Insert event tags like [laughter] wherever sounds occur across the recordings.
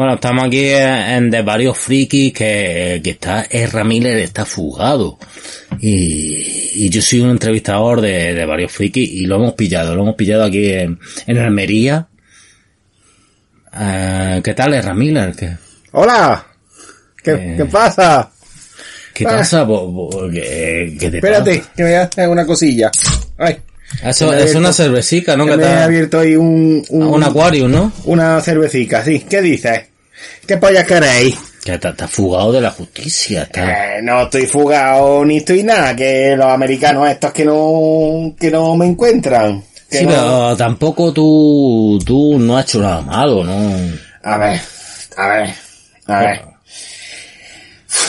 Bueno, estamos aquí en, de varios frikis que, que está, Ezra Miller está fugado. Y, y yo soy un entrevistador de, de varios frikis y lo hemos pillado, lo hemos pillado aquí en, en Almería. Eh, ¿Qué tal, Ezra Miller? ¿Qué, Hola. ¿Qué, Eh, qué pasa? qué Ah. pasa? Bo- bo- ¿Qué, qué te Espérate, pasa? que me hacer una cosilla. Ay, Eso, es una cervecica, ¿no? que Que me he abierto ahí un, un, un acuario, ¿no? una cervecica, sí. ¿Qué dices? ¿Qué pollas queréis? Que está, está fugado de la justicia. Está... Eh, no estoy fugado ni estoy nada, que los americanos estos que no, que no me encuentran. Que Sí, no- pero tampoco tú, tú no has hecho nada malo, ¿no? A ver, a ver, a ver.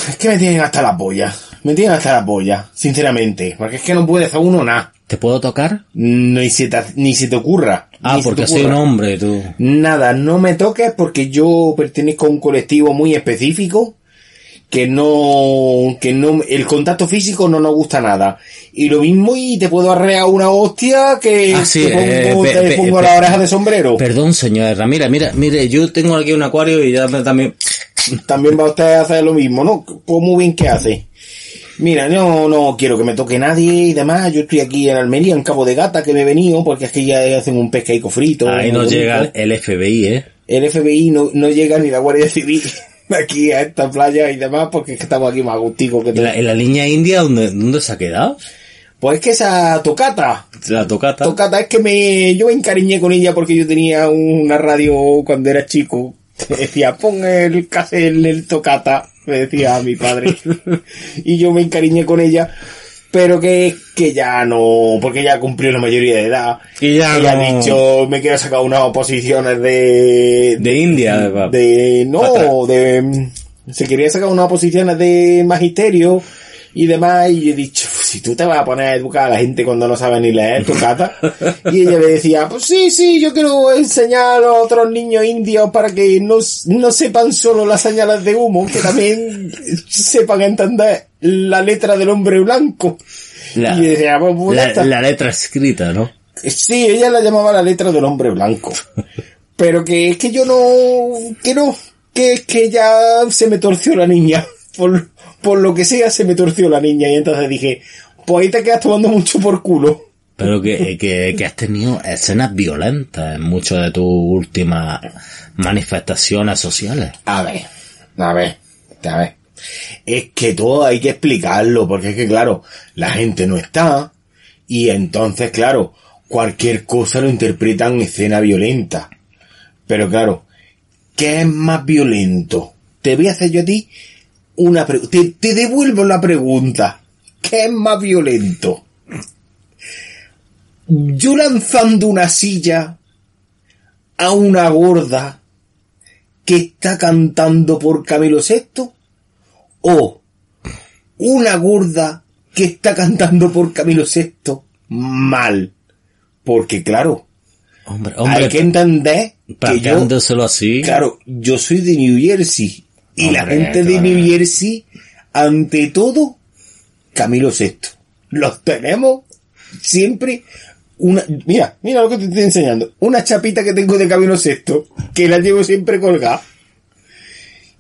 Es que me tienen hasta la polla. Me tienen hasta la polla, sinceramente. Porque es que no puede hacer uno nada. ¿Te puedo tocar? Ni se te, ni se te ocurra. Ah, porque soy un hombre, tú. Nada, no me toques porque yo pertenezco a un colectivo muy específico que no, que no, el contacto físico no nos gusta nada. Y lo mismo y te puedo arrear una hostia que Ah, sí, te pongo, eh, pe- te pe- pongo pe- la oreja de sombrero. Perdón, señora. Mira, mira, mire, yo tengo aquí un acuario y ya también... También va usted a hacer lo mismo, ¿no? Pues muy bien que hace. Mira, no, no quiero que me toque nadie y demás. Yo estoy aquí en Almería, en Cabo de Gata, que me he venido, porque es que ya hacen un pescaico frito. Ahí bonito. llega el FBI, ¿eh? El FBI no, no llega ni la Guardia Civil [laughs] aquí a esta playa y demás, porque es que estamos aquí más agusticos que ¿En todo. la, en la línea india dónde, dónde se ha quedado? Pues es que esa tocata, La tocata. tocata es que me, yo me encariñé con ella porque yo tenía una radio cuando era chico. Que Decía, pon el en el tocata, me decía mi padre. [laughs] y yo me encariñé con ella. Pero que, que ya no, porque ya cumplió la mayoría de edad. Y ya Ella no- ha dicho, me quiero sacar unas oposiciones de... De India, de- de pa' atrás. no de se quería sacar unas posiciones de magisterio y demás y yo he dicho si tú te vas a poner a educar a la gente cuando no sabe ni leer tu cata y ella me decía pues sí sí yo quiero enseñar a otros niños indios para que no, no sepan solo las señales de humo que también sepan entender la letra del hombre blanco La, y decía pues, pues, la letra escrita, ¿no? Sí, ella la llamaba la letra del hombre blanco. Pero que es que yo no, que no, que es que ya se me torció la niña. Por, por lo que sea se me torció la niña y entonces dije, pues ahí te quedas tomando mucho por culo. Pero que, que, que has tenido escenas violentas en muchas de tus últimas manifestaciones sociales. A ver, a ver, a ver. Es que todo hay que explicarlo, porque es que claro, la gente no está, y entonces claro, cualquier cosa lo interpretan escena violenta. Pero claro, ¿qué es más violento? Te voy a hacer yo a ti una pregunta. Te, te devuelvo la pregunta. ¿Qué es más violento? Yo lanzando una silla a una gorda que está cantando por Camilo VI o una gorda que está cantando por Camilo VI mal. Porque claro, Hombre, hombre, hay que entender que yo, así. claro, yo soy de New Jersey y la gente de. New Jersey, ante todo, Camilo VI. Los tenemos siempre una, mira, mira lo que te estoy enseñando. Una chapita que tengo de Camilo VI, que la llevo siempre colgada.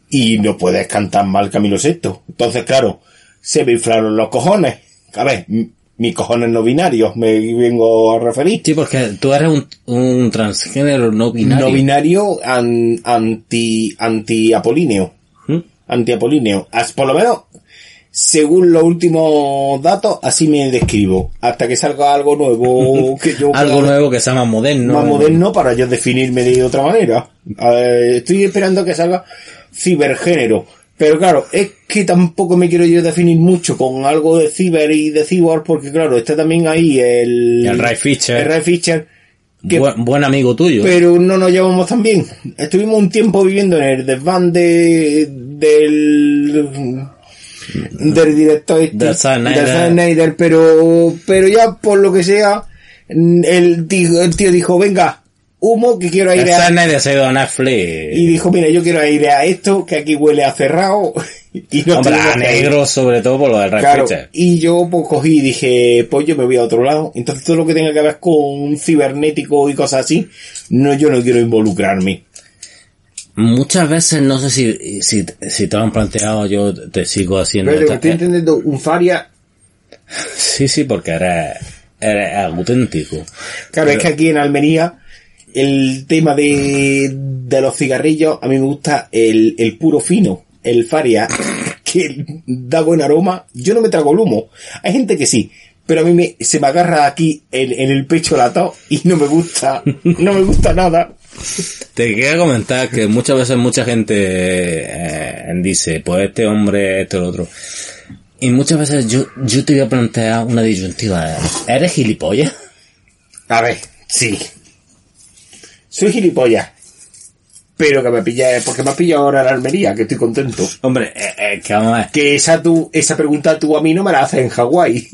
Y no puedes cantar mal Camilo VI. Entonces, claro, se me inflaron los cojones. A ver, mis cojones no binarios, me vengo a referir. Sí, porque tú eres un, un transgénero no binario. No binario an- anti, anti-apolíneo. ¿Mm? Anti-apolíneo. As- Por lo menos, según los últimos datos, así me describo. Hasta que salga algo nuevo [laughs] que yo Algo pueda- nuevo que sea más moderno. más moderno para yo definirme de otra manera. Estoy esperando que salga cibergénero. Pero claro, es que tampoco me quiero yo definir mucho con algo de ciber y de cyborg, porque claro, está también ahí el... El Ray Fisher. El Ray Fisher. que- Buen, buen amigo tuyo. pero no nos llevamos tan bien. Estuvimos un tiempo viviendo en el desván de, del, del director este, Del Snyder. pero, pero ya por lo que sea, el tío, el tío dijo, venga, humo que quiero aire a... Snyder se ido a Netflix. Y dijo, mira, yo quiero aire a esto, que aquí huele a cerrado. [laughs] y no Hombre, a ir". negro sobre todo por lo del Ray Claro, y yo pues cogí y dije, pues yo me voy a otro lado. Entonces todo lo que tenga que ver con cibernético y cosas así, no, yo no quiero involucrarme. Muchas veces, no sé si, si, si te lo han planteado, yo te sigo haciendo... Pero estoy entendiendo un faria. [laughs] Sí, sí, porque eres, eres auténtico. Claro, es que aquí en Almería, el tema de, de los cigarrillos, a mí me gusta el, el puro fino, el faria, [laughs] que da buen aroma. Yo no me trago el humo. Hay gente que sí, pero a mí me, se me agarra aquí en, en el pecho latado y no me gusta, no me gusta nada. Te quería comentar que muchas veces mucha gente eh, dice, pues este hombre, este el otro. Y muchas veces yo, yo te voy a plantear una disyuntiva. ¿Eres gilipollas? A ver, sí. Soy gilipollas. Pero que me pilla, porque me has pillado ahora en Almería, que estoy contento. Hombre, eh, eh, que vamos a ver. Que esa tu, esa pregunta tú a mí no me la haces en Hawái.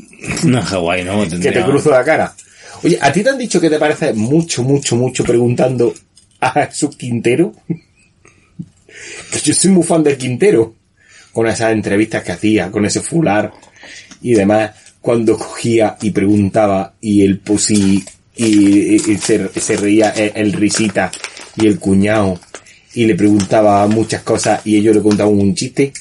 No, en Hawái no. que te tendría- cruzo la cara. Oye, ¿a ti te han dicho que te parece mucho, mucho, mucho preguntando a Jesús Quintero? [laughs] que yo soy muy fan del Quintero. Con esas entrevistas que hacía, con ese fular y demás, cuando cogía y preguntaba y el pussy y, y- y se, se reía el, el risita y el cuñado y le preguntaba muchas cosas y ellos le contaban un chiste.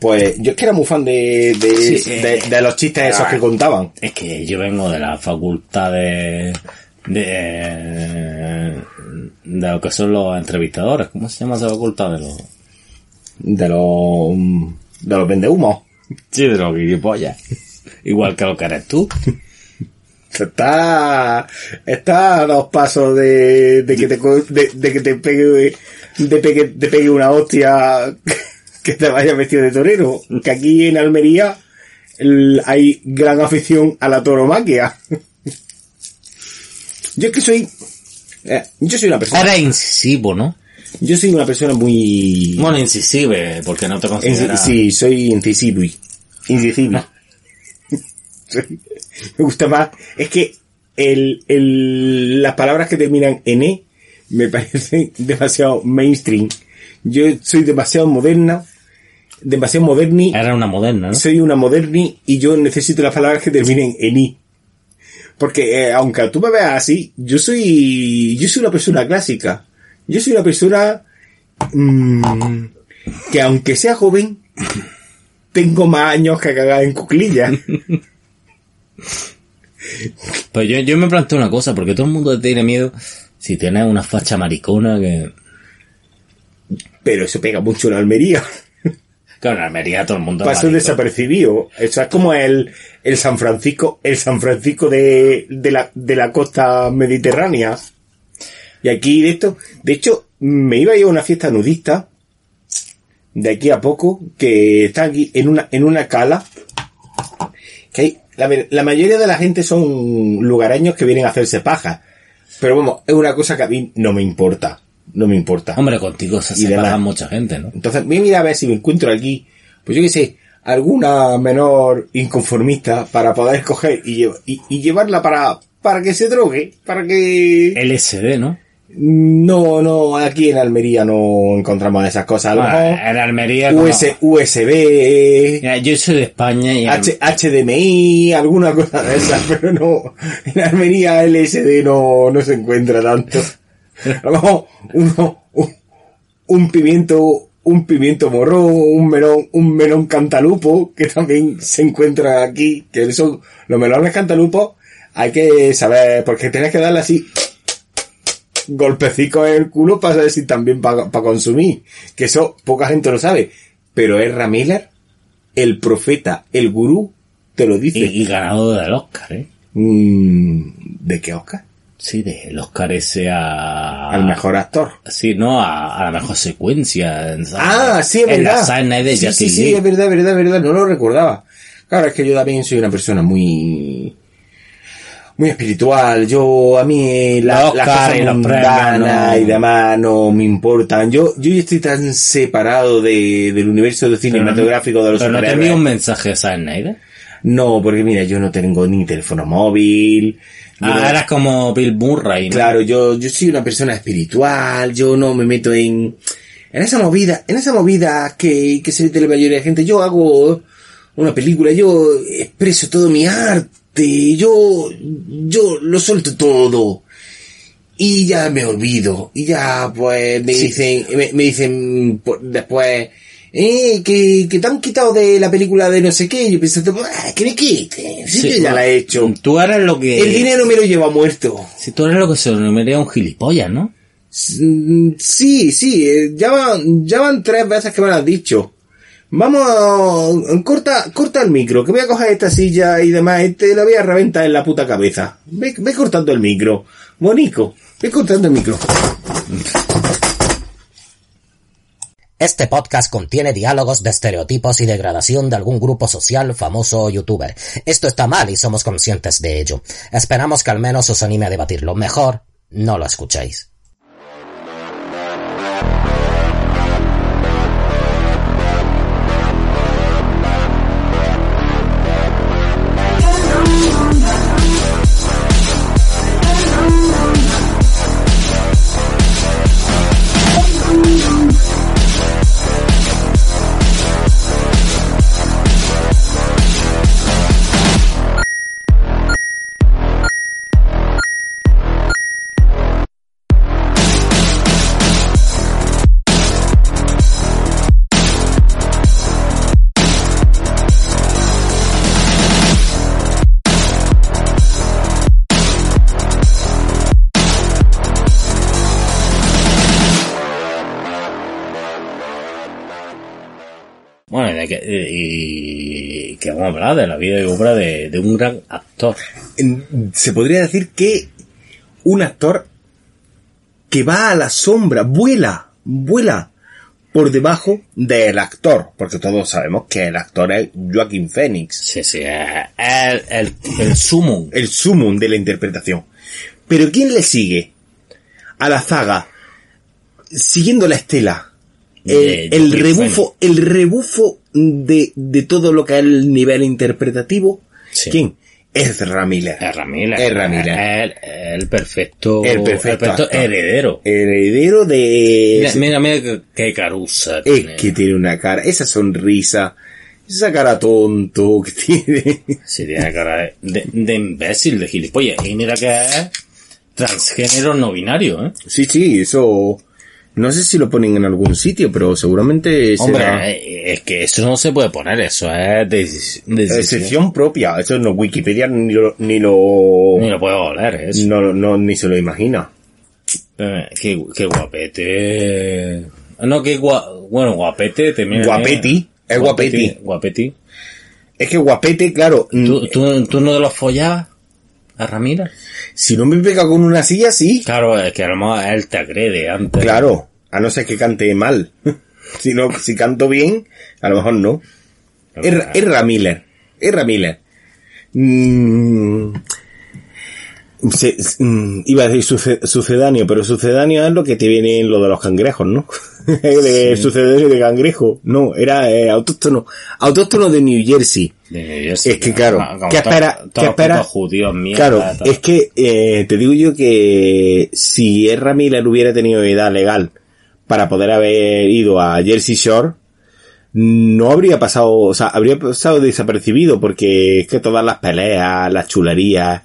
Pues yo es que era muy fan de, de, Sí, de- eh, de los chistes esos ah. que contaban. Es que yo vengo de la facultad de, de, de lo que son los entrevistadores. ¿Cómo se llama esa facultad? De los, De los, de los vendehumos. sí, de los gilipollas. Igual que lo que eres tú. [laughs] Está, está a dos pasos de, de que te, de, de que te pegue, de pegue, te pegue una hostia [laughs] que te vaya vestido de torero. Que aquí en Almería hay gran afición a la toromaquia. [laughs] Yo es que soy, eh, yo soy una persona, Eres incisivo, ¿no? yo soy una persona muy, Bueno, incisive, porque no te consideras... Sí, soy incisivo. Incisivo. [laughs] Soy- [laughs] me gusta más. Es que el, el, las palabras que terminan en E me parecen [laughs] demasiado mainstream. Yo soy demasiado moderna, demasiado moderni. Era una moderna, ¿no? Soy una moderni y yo necesito las palabras que terminen en I. Porque eh, aunque tú me veas así, yo soy, yo soy una persona clásica. Yo soy una persona mm, que aunque sea joven, [laughs] tengo más años que cagar en cuclillas. Pues yo, yo me planteo una cosa, porque todo el mundo tiene miedo si tienes una facha maricona que... Pero eso pega mucho en Almería. Claro, en Almería todo el mundo... Pasó desapercibido. Eso es como el, el San Francisco, el San Francisco de, de la, de la costa mediterránea. Y aquí de esto, de hecho, me iba a ir a una fiesta nudista, de aquí a poco, que está aquí en una, en una cala, la, mayoría de la gente son lugareños que vienen a hacerse paja. Pero vamos, es una cosa que a mí no me importa. No me importa. Hombre, contigo se Y mucha gente, ¿no? Entonces, voy a mirar a ver si me encuentro aquí, pues yo qué sé, alguna menor inconformista para poder coger y, y llevarla para, para que se drogue, para que... LSD, ¿no? No, no, aquí en Almería no encontramos esas cosas. A lo Bueno, mejor en Almería... como- US, USB, Mira, yo soy de España y... H- HDMI, alguna [laughs] cosa de esas, pero no, en Almería LSD no, no se encuentra tanto. A lo mejor uno, un, un pimiento, un pimiento morrón, un melón, un melón cantalupo, que también se encuentra aquí, que son los melones cantalupos, hay que saber, porque tienes que darle así, golpecitos en el culo para saber si también para consumir, que eso poca gente lo sabe, pero es Miller el profeta, el gurú, te lo dice. Y, y ganador del Oscar, ¿eh? Mm, ¿De qué Oscar? Sí, del Oscar ese a... Al mejor actor. Sí, no, a, a la mejor secuencia. en- Ah, sí, es en verdad. la de sí, sí, sí, es verdad, es verdad, es verdad, no lo recordaba. Claro, es que yo también soy una persona muy muy espiritual. Yo, a mí, la, Los las cosas y los mundanas no. y demás no me importan. Yo, yo estoy tan separado de, del universo de cinematográfico de los Pero no te envío un mensaje a Snyder. No, porque mira, yo no tengo ni teléfono móvil. yo no- Ah, eras como Bill Murray, ¿no? Claro, yo, yo soy una persona espiritual, yo no me meto en, en esa movida, en esa movida que, que se mete la mayoría de gente. Yo hago una película, yo expreso todo mi arte, yo, yo lo suelto todo. y ya me olvido. Y ya, pues, me dicen, me, me dicen pues, después, eh, que, que te han quitado de la película de no sé qué. Yo pensando, ah, que me quiten. Si yo ya la he hecho. Tú eres lo que... El dinero me lo lleva muerto. Si tú eres lo que se denomina un gilipollas, ¿no? Mm, Sí, sí, eh, ya van, ya van tres veces que me lo has dicho. Vamos a, corta, corta el micro, que voy a coger esta silla y demás, y te la voy a reventar en la puta cabeza. Ve, ve cortando el micro. Bonico, ve cortando el micro. Este podcast contiene diálogos de estereotipos y degradación de algún grupo social, famoso o youtuber. Esto está mal y somos conscientes de ello. Esperamos que al menos os anime a debatirlo. Mejor, no lo escuchéis. Que, y que vamos a hablar de la vida y obra de, de un gran actor. Se podría decir que un actor que va a la sombra, vuela, vuela por debajo del actor, porque todos sabemos que el actor es Joaquín Phoenix. Sí, sí, es el, el, el sumo. el sumum de la interpretación. Pero ¿quién le sigue? A la zaga, siguiendo la estela. El, rebufo, el rebufo de, de todo lo que es el nivel interpretativo. Sí. ¿Quién? Ezra Miller. Ezra Miller. Ezra Miller. El, el perfecto, El perfecto actor. heredero. Heredero de... Mira, mira, mira qué, qué carusa. es tiene. que tiene una cara, esa sonrisa, esa cara tonto que tiene. Sí, tiene cara de, de, de imbécil, de gilipollas. Y mira que es transgénero no binario, ¿eh? Sí, sí, eso... No sé si lo ponen en algún sitio, pero seguramente. Hombre, eh, es que eso no se puede poner, eso es de, de- de- Excepción propia, eso no Wikipedia ni lo, ni lo, Ni lo puedo oler, eso. no, no, ni se lo imagina. Eh, qué, qué guapete. No, qué gua, bueno, guapete también. Guapeti, es guapeti. Guapeti. Es que guapete, claro, ¿Tú, tú, tú no te lo follabas a Ramírez? si no me pega con una silla, sí, Claro, es que a lo mejor él te agrede antes. claro, a no ser que cante mal. [laughs] si no, si canto bien, a lo mejor no. Es, es Ramiller, es Ramiller. Mm, se- mm, iba a decir suce- sucedáneo, pero sucedáneo es lo que te viene en lo de los cangrejos, ¿no? [laughs] de sucedáneo de cangrejo. No, era eh, autóctono. Autóctono de New Jersey. De New Jersey, Es que claro, como ¿qué espera? judíos, mierda, Claro, todo. es que eh, te digo yo que si Ezra Miller hubiera tenido edad legal para poder haber ido a Jersey Shore, no habría pasado, o sea, habría pasado desapercibido porque es que todas las peleas, las chulerías.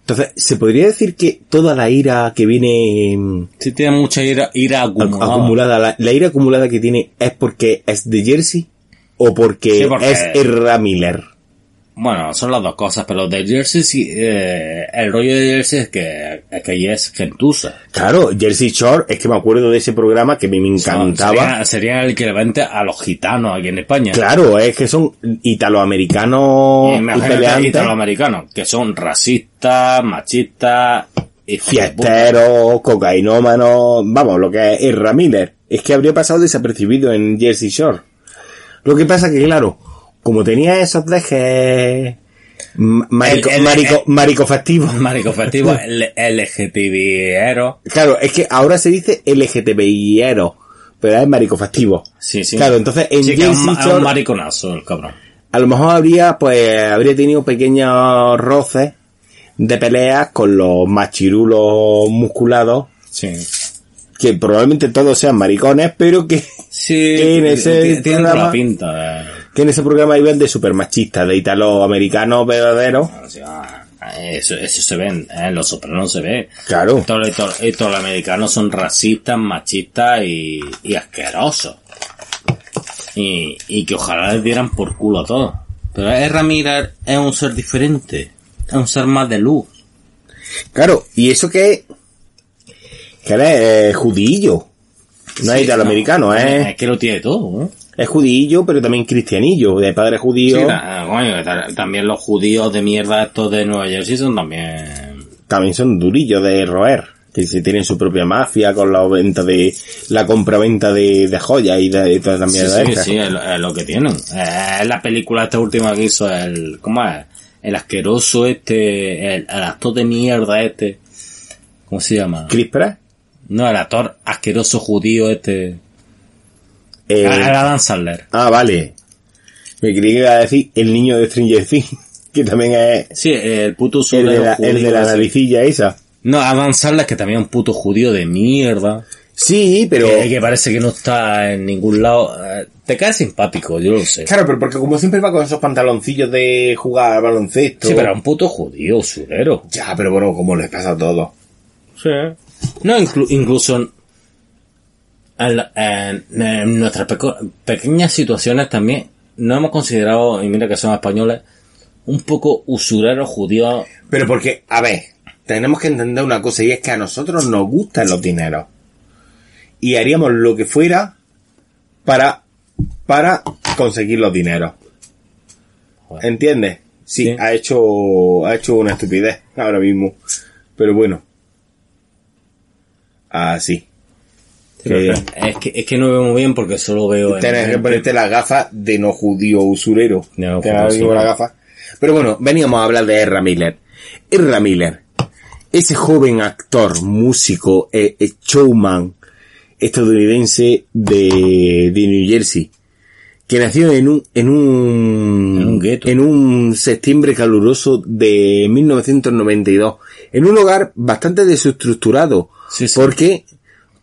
Entonces, se podría decir que toda la ira que viene mm, Sí tiene mucha ira, ira acumulada. acumulada, la, la ira acumulada que tiene es porque es de Jersey o porque, Sí, porque- es Ezra Miller. Bueno, son las dos cosas, pero de Jersey sí, eh, el rollo de Jersey es que, es que ahí es gentuza. Claro, Jersey Shore, es que me acuerdo de ese programa que a mí me encantaba. Sería, sería el equivalente a los gitanos aquí en España. Claro, es que son italoamericanos Y italoamericanos, que son racistas, machistas, y fiesteros, cocainómanos, vamos, lo que es Ezra Miller. Es que habría pasado desapercibido en Jersey Shore. Lo que pasa que, claro, como tenía esos dejes marico, El- el- marico, el- marico festivo. Marico festivo, [laughs] L- LGTBero. Claro, es que ahora se dice LGTBIero, pero es marico festivo. Sí, sí. Claro, entonces en Sí, que un, mariconazo el cabrón. a lo mejor habría, pues, habría tenido pequeños roces de peleas con los machirulos musculados, Sí. que probablemente todos sean maricones, pero que, Sí, [laughs] En ese programa- la pinta de... que en ese programa iban de super machistas, de italoamericanos verdaderos. o sea, Eso, eso se ve, en, en Los Sopranos se ve. Claro. Estos, estos- americanos son racistas, machistas y, y asquerosos. Y, y que ojalá les dieran por culo a todos. Pero Ezra Miller es un ser diferente. Es un ser más de luz. Claro, y eso que es, que él es eh, judillo. No es italoamericano, Es es, que lo tiene todo, ¿no? es judillo, pero también cristianillo, de padre judío. Sí, también los judíos de mierda estos de Nueva Jersey son también... También son durillos de roer, que se tienen su propia mafia con la venta de, la compra-venta de, de joyas y de, de toda la Sí, mierda sí, sí, es, lo- es lo que tienen. Eh, Es la película esta última que hizo el... ¿Cómo es? El asqueroso este... El, el actor de mierda este... ¿Cómo se llama? Chris Pratt, No, el actor asqueroso judío este... eh, Ah, el Adam Sandler. ah, vale. Me creí que iba a decir el niño de Stranger Things, [laughs] que también es Sí, el puto el usurero de la, el de la naricilla esa. No, Adam Sandler que también es un puto judío de mierda. Sí, pero... Que, que parece que no está en ningún lado. Eh, Te cae simpático, yo lo sé. Claro, pero porque como siempre va con esos pantaloncillos de jugar al baloncesto. Sí, pero es un puto judío, usurero. Ya, pero bueno, como les pasa a todos. Sí. No, inclu- incluso en, en la- en- en nuestras pequeñas situaciones también no hemos considerado, y mira que somos españoles, un poco usureros judíos. Pero porque, a ver, tenemos que entender una cosa y es que a nosotros nos gustan los dineros. Y haríamos lo que fuera para, para conseguir los dineros. ¿Entiendes? Sí, Sí. ha hecho, ha hecho una estupidez ahora mismo. Pero bueno. Así. Pero es, que, es que no veo muy bien porque solo veo... en- Tienes que ponerte las gafas de no judío usurero. No Te digo las gafas. Pero bueno, veníamos a hablar de Erra Miller. Erra Miller, ese joven actor, músico, eh, eh, showman estadounidense de, de New Jersey, que nació en un, en un, En un gueto. en un septiembre caluroso de 1992, en un hogar bastante desestructurado, Sí, sí. porque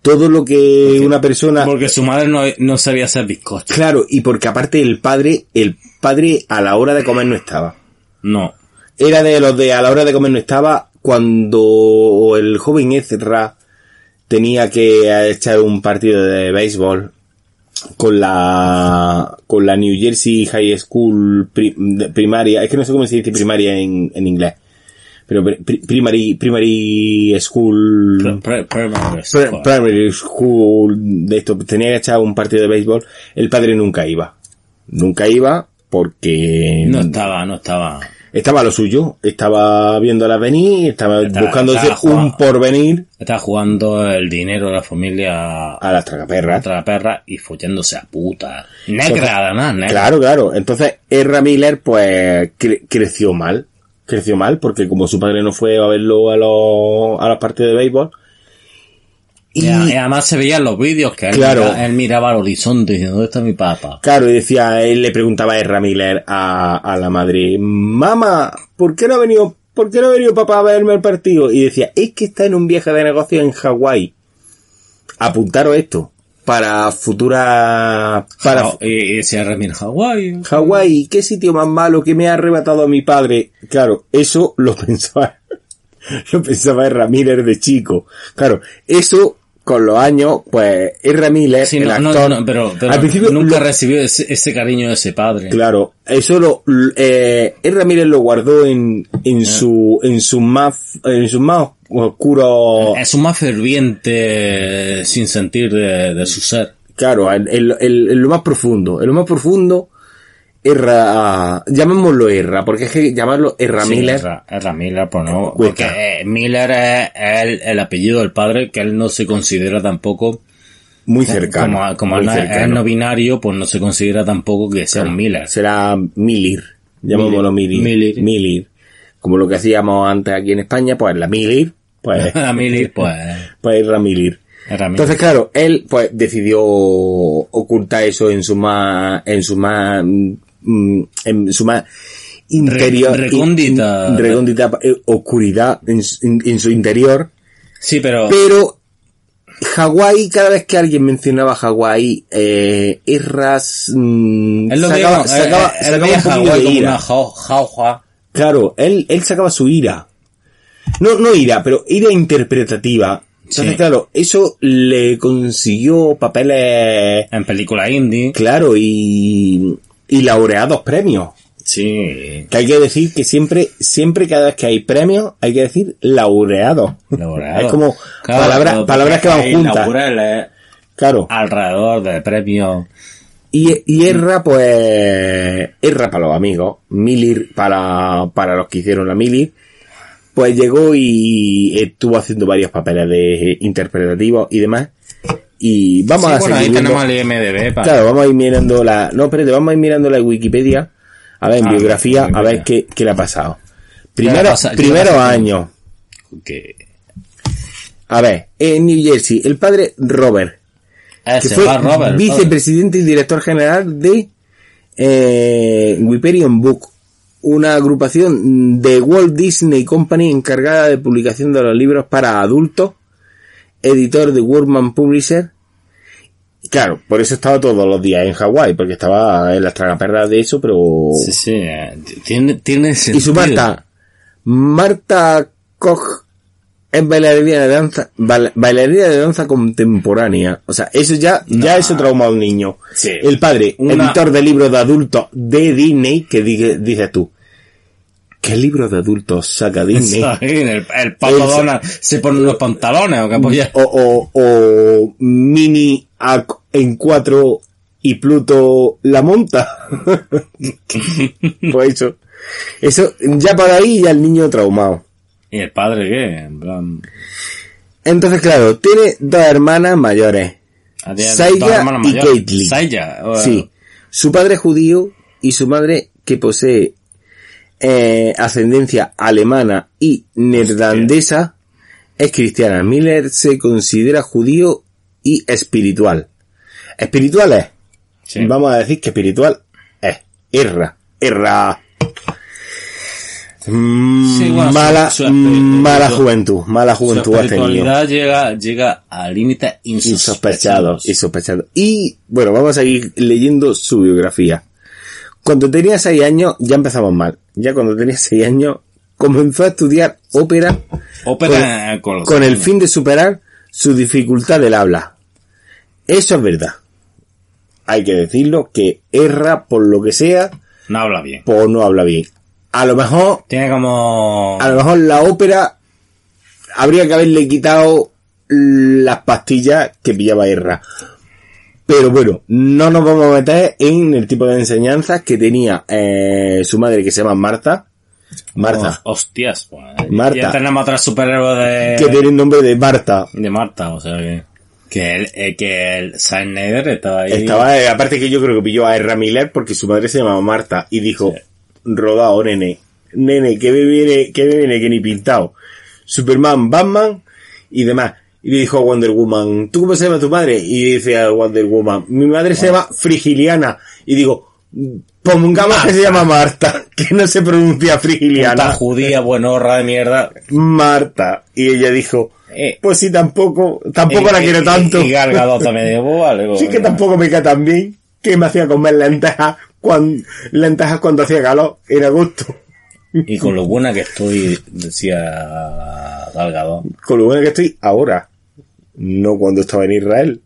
todo lo que una persona Porque su madre no, no sabía hacer bizcocho. Claro, y porque aparte el padre, el padre a la hora de comer no estaba. No. Era de los de a la hora de comer no estaba cuando el joven Ezra tenía que echar un partido de béisbol con la con la New Jersey High School primaria, es que no sé cómo se dice primaria en, en inglés. Pero pri- primary primary school primary Pri- school. primary school de esto tenía que echar un partido de béisbol el padre nunca iba nunca iba porque No estaba, no estaba. estaba a lo suyo estaba viéndola venir estaba Estaba- buscándose estaba jugando. un porvenir Estaba jugando el dinero de la familia a las tragaperras contra la perra y follándose a puta. Negra, además, negra. claro claro entonces Erra Miller pues cre- creció mal creció mal porque como su padre no fue a verlo a los a las partidas de béisbol Y, además se veían los vídeos que él, Claro. mira- él miraba al horizonte diciendo, ¿dónde está mi papá? Claro, y decía, él le preguntaba a Erra Miller a, a la madre, mamá, ¿por qué no ha venido, por qué no ha venido papá a verme el partido? Y decía, es que está en un viaje de negocio en Hawái. Apuntaros esto, para futura, para y, y se remir Hawái. Hawái, qué sitio más malo que me ha arrebatado a mi padre. Claro, eso lo [laughs] pensaba, lo pensaba Miller de chico. Claro, eso, con los años, pues, Erra Miller, Sí, el no, no, actor, no, pero, pero al principio nunca lo- recibió ese, ese cariño de ese padre. Claro, eso lo, eh, el lo guardó en, en su, en su más, en su más oscuro, Es un más ferviente sin sentir de, de su ser. claro, en, en en- en lo más profundo, en lo más profundo, Erra, llamémoslo Erra, porque es que llamarlo Erra Sí, Miller, Ezra Miller, pues no. Cuesta. Porque eh, Miller es, el, el apellido del padre, que él no se considera tampoco, muy cercano. como, como muy es- no binario, pues no se considera tampoco que sea un Miller. Será Milir, llamémoslo Milir. Milir. Milir. Como lo que hacíamos antes aquí en España, pues la Milir, pues, A Miller, pues, [laughs] [laughs] pues Erra Milir. Entonces, claro, él pues decidió ocultar eso en su más, en su más, mm, en su más interior, Re- recóndita. in- recóndita, eh, oscuridad en, su- en- en su interior. sí, pero, Pero Hawái, cada vez que alguien mencionaba Hawái, eh, Erras mm, sacaba, sacaba- eh, él sacaba un de como ira. Claro, él, él sacaba su ira. No, no ira, pero ira interpretativa. Entonces, Sí. claro, eso le consiguió papeles, En película indie. claro, y, y laureados premios. Sí. Que hay que decir que siempre, siempre cada vez que hay premios, hay que decir laureado. Laureado. Es como Claro, palabras, palabras que van juntas. Claro. alrededor del premio. Y, y Erra, pues, Erra para los amigos, Milir para, para los que hicieron la Milir, pues llegó y estuvo haciendo varios papeles de interpretativos y demás. Y vamos Sí, a bueno, ahí viendo- tenemos el IMDB para... Claro, vamos a ir mirando la, no, espérate, vamos a ir mirando la Wikipedia, a ver, en Ah, biografía, a ver qué, qué le ha pasado. Primero, ha primeros años. Que... A ver, en New Jersey, el padre Robert, que fue Robert. vicepresidente y director general de eh, Hyperion Book, una agrupación de Walt Disney Company encargada de publicación de los libros para adultos, editor de Workman Publisher. Claro, por eso estaba todos los días en Hawái, porque estaba en las tragaperras de eso, pero... Sí, sí. eh, Tiene, tiene Y sentido. su Marta, Marta Koch es bailarina de danza, baila- bailarina de danza contemporánea. O sea, eso ya, ya No. eso trauma a un niño. Sí. El padre, Una- editor de libros de adultos de Disney, que dice- dices tú, ¿qué libros de adultos saca [laughs] Disney? El, el Eso. Donald se pone unos pantalones o qué o, o, o Mini a- en cuatro y Pluto la monta. [laughs] pues eso. Eso, ya para ahí ya el niño traumado. ¿Y el padre qué? En plan... Entonces, claro, tiene dos hermanas mayores. ah, Saya hermanas y mayores. Caitlyn. Saya. Sí. Su padre es judío y su madre, que posee eh, ascendencia alemana y neerlandesa, es cristiana. Miller se considera judío y espiritual. Espiritual es. Sí. Vamos a decir que espiritual es. Erra. Erra. Mm, Sí, bueno, su- mala, su espiritu- mala juventud. Mala juventud tenido. espiritualidad llega, llega al límite insospechado, insospechados. insospechado. Y bueno, vamos a ir leyendo su biografía. Cuando tenía seis años, ya empezamos mal. Ya cuando tenía seis años, comenzó a estudiar ópera Ópera con, con el fin de superar su dificultad del habla. Eso es verdad. Hay que decirlo que erra por lo que sea, No habla bien. pues no habla bien. A lo mejor Tiene como... a lo mejor la ópera habría que haberle quitado las pastillas que pillaba Erra. Pero bueno, no nos vamos a meter en el tipo de enseñanzas que tenía eh, su madre que se llama Marta. Marta. Oh, hostias. pues, Marta. Ya tenemos otra superhéroe de... Que tiene el nombre de Marta. De Marta, o sea que... Que el, eh, que el Snyder estaba ahí... Estaba, eh, aparte que yo creo que pilló a Erra Miller porque su madre se llamaba Marta y dijo, rodado, nene, nene, que me viene, que me viene que ni pintado. Superman, Batman y demás. Y le dijo a Wonder Woman, ¿tú cómo se llama tu madre? Y dice a Wonder Woman, mi madre se llama Frigiliana. Y digo, pongamos que se llama Marta, [laughs] que no se pronuncia Puta Frigiliana. judía, buenorra de mierda. Marta. Y ella dijo, Eh, pues sí, tampoco, tampoco la quiero tanto. Y, Gal Gadot también digo, pues vale. pues, Sí que tampoco me cae tan bien que me hacía comer lentejas cuando, lentejas cuando hacía calor. Era gusto. Y con lo [laughs] buena que estoy, decía Gal Gadot. Con lo bueno que estoy ahora. No cuando estaba en Israel.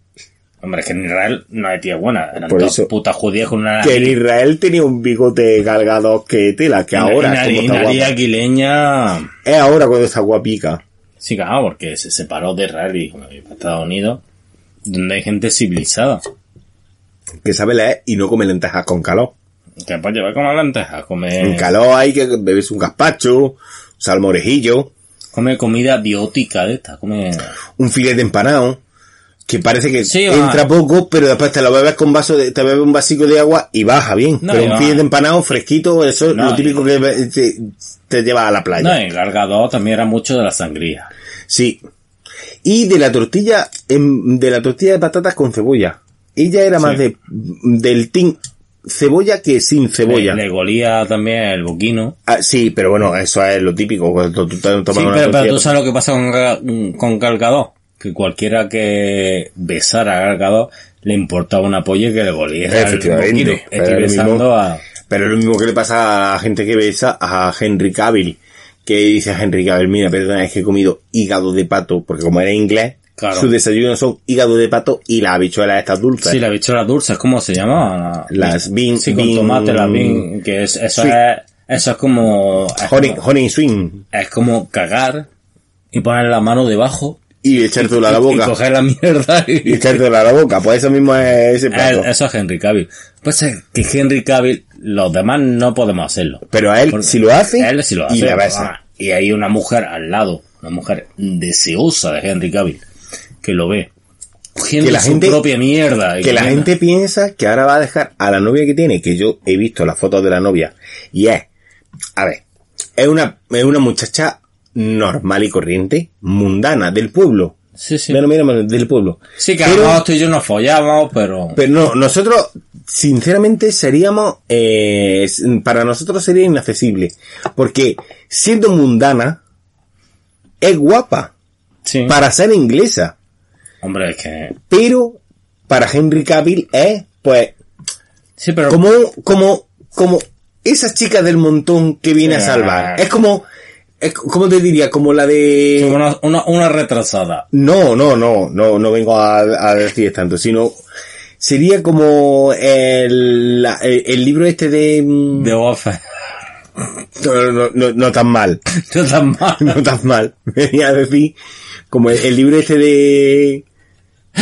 Hombre, es que en Israel no hay tía buena. Eran Por todas eso. putas judías con una... Que en Israel tenía un bigote galgado que tela, que ahora una, como está nariz guapa. aguileña... Es ahora cuando está guapica. Sí, claro, porque se separó de Israel y dijo, "Me voy para Estados Unidos, donde hay gente civilizada. Que sabe leer y no come lentejas con calor. Que pues llevar como lentejas, come, En calor hay que bebes un gazpacho, un salmorejillo, come comida biótica de esta, come... un filete empanado. Que parece que Sí, entra poco, pero después te lo bebes con vaso de, te bebes un vasico de agua y baja bien. No, pero un filete empanado fresquito, eso es lo típico que te, te lleva a la playa. No, y también era mucho de la sangría. Sí. Y de la tortilla, em, de la tortilla de patatas con cebolla. Ella era más de, del team cebolla que sin cebolla. Le, le golía también el boquino. Ah, sí, pero bueno, eso es lo típico cuando tú tomas Sí, una pero, pero tú sabes lo que pasa con, con Gal Gadot. Que cualquiera que besara a Gal Gadot le importaba una polla que le golía el Efectivamente, boquino. pero mismo. a... Pero es lo mismo que le pasa a la gente que besa a Henry Cavill. Que dice a Henry Cavill, mira, perdona, es que he comido hígado de pato, porque como era inglés, Claro. sus desayunos son hígado de pato y las habichuelas estas dulces. Sí, la bichuela dulce, ¿cómo se llama? Las bean- Sí, con tomate, las bean, que es, eso es, eso es como, es Honey, como- honey swing. es como cagar y poner la mano debajo Y echártelo a la y boca. coger la mierda y, Y echártelo a la boca. Pues eso mismo es ese plato. Eso es Henry Cavill. Pues es que Henry Cavill, los demás no podemos hacerlo. Pero a él Porque si lo hace, Él sí lo hace. y la besa. Ah, y hay una mujer al lado, una mujer deseosa de Henry Cavill, que lo ve. Cogiendo Que la su gente- propia mierda. Que la gente piensa que ahora va a dejar a la novia que tiene, que yo he visto las fotos de la novia, y es, a ver, es una, es una muchacha normal y corriente, mundana, del pueblo. Sí, sí. Mira, mira, mira, del pueblo. Sí, que Pero- a tú y yo nos follamos, pero... Pero no, nosotros, sinceramente, seríamos, eh, para nosotros sería inaccesible. Porque siendo mundana, es guapa. sí. Para ser inglesa. Hombre, es que... Pero, para Henry Cavill es, pues, Sí, pero... como, como, como esa chica del montón que viene a salvar. Es como, es, como te diría, como la de... Una, una, una retrasada. No, no, no, no, no vengo a, a decir tanto, sino sería como el, el libro este de... mm, De Offer. No, no, no, no tan mal, [laughs] No tan mal. [laughs] no tan mal. [laughs] Venía a decir como el, el libro este de...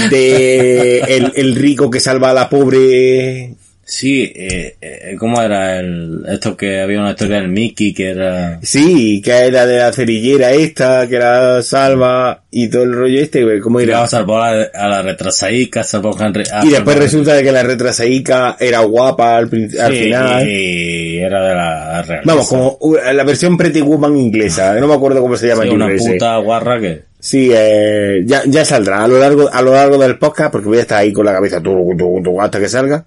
de [laughs] el, el rico que salva a la pobre Sí, eh, eh, ¿cómo era el, esto que había una historia del Mickey que era... Sí, que era de la cerillera esta, que era salva y todo el rollo este, ¿cómo era? a salvar a, a la retrasaica, salvó a Henry... a Y después resulta de que la retrasaica era guapa al, al Sí, final. y era de la realeza. Vamos, como uh, la versión Pretty Woman inglesa, no me acuerdo cómo se llama Sí, el una puta guarra que... Sí, eh, ya, ya saldrá a lo largo, a lo largo del podcast, porque voy a estar ahí con la cabeza tu, tu, tu, hasta que salga.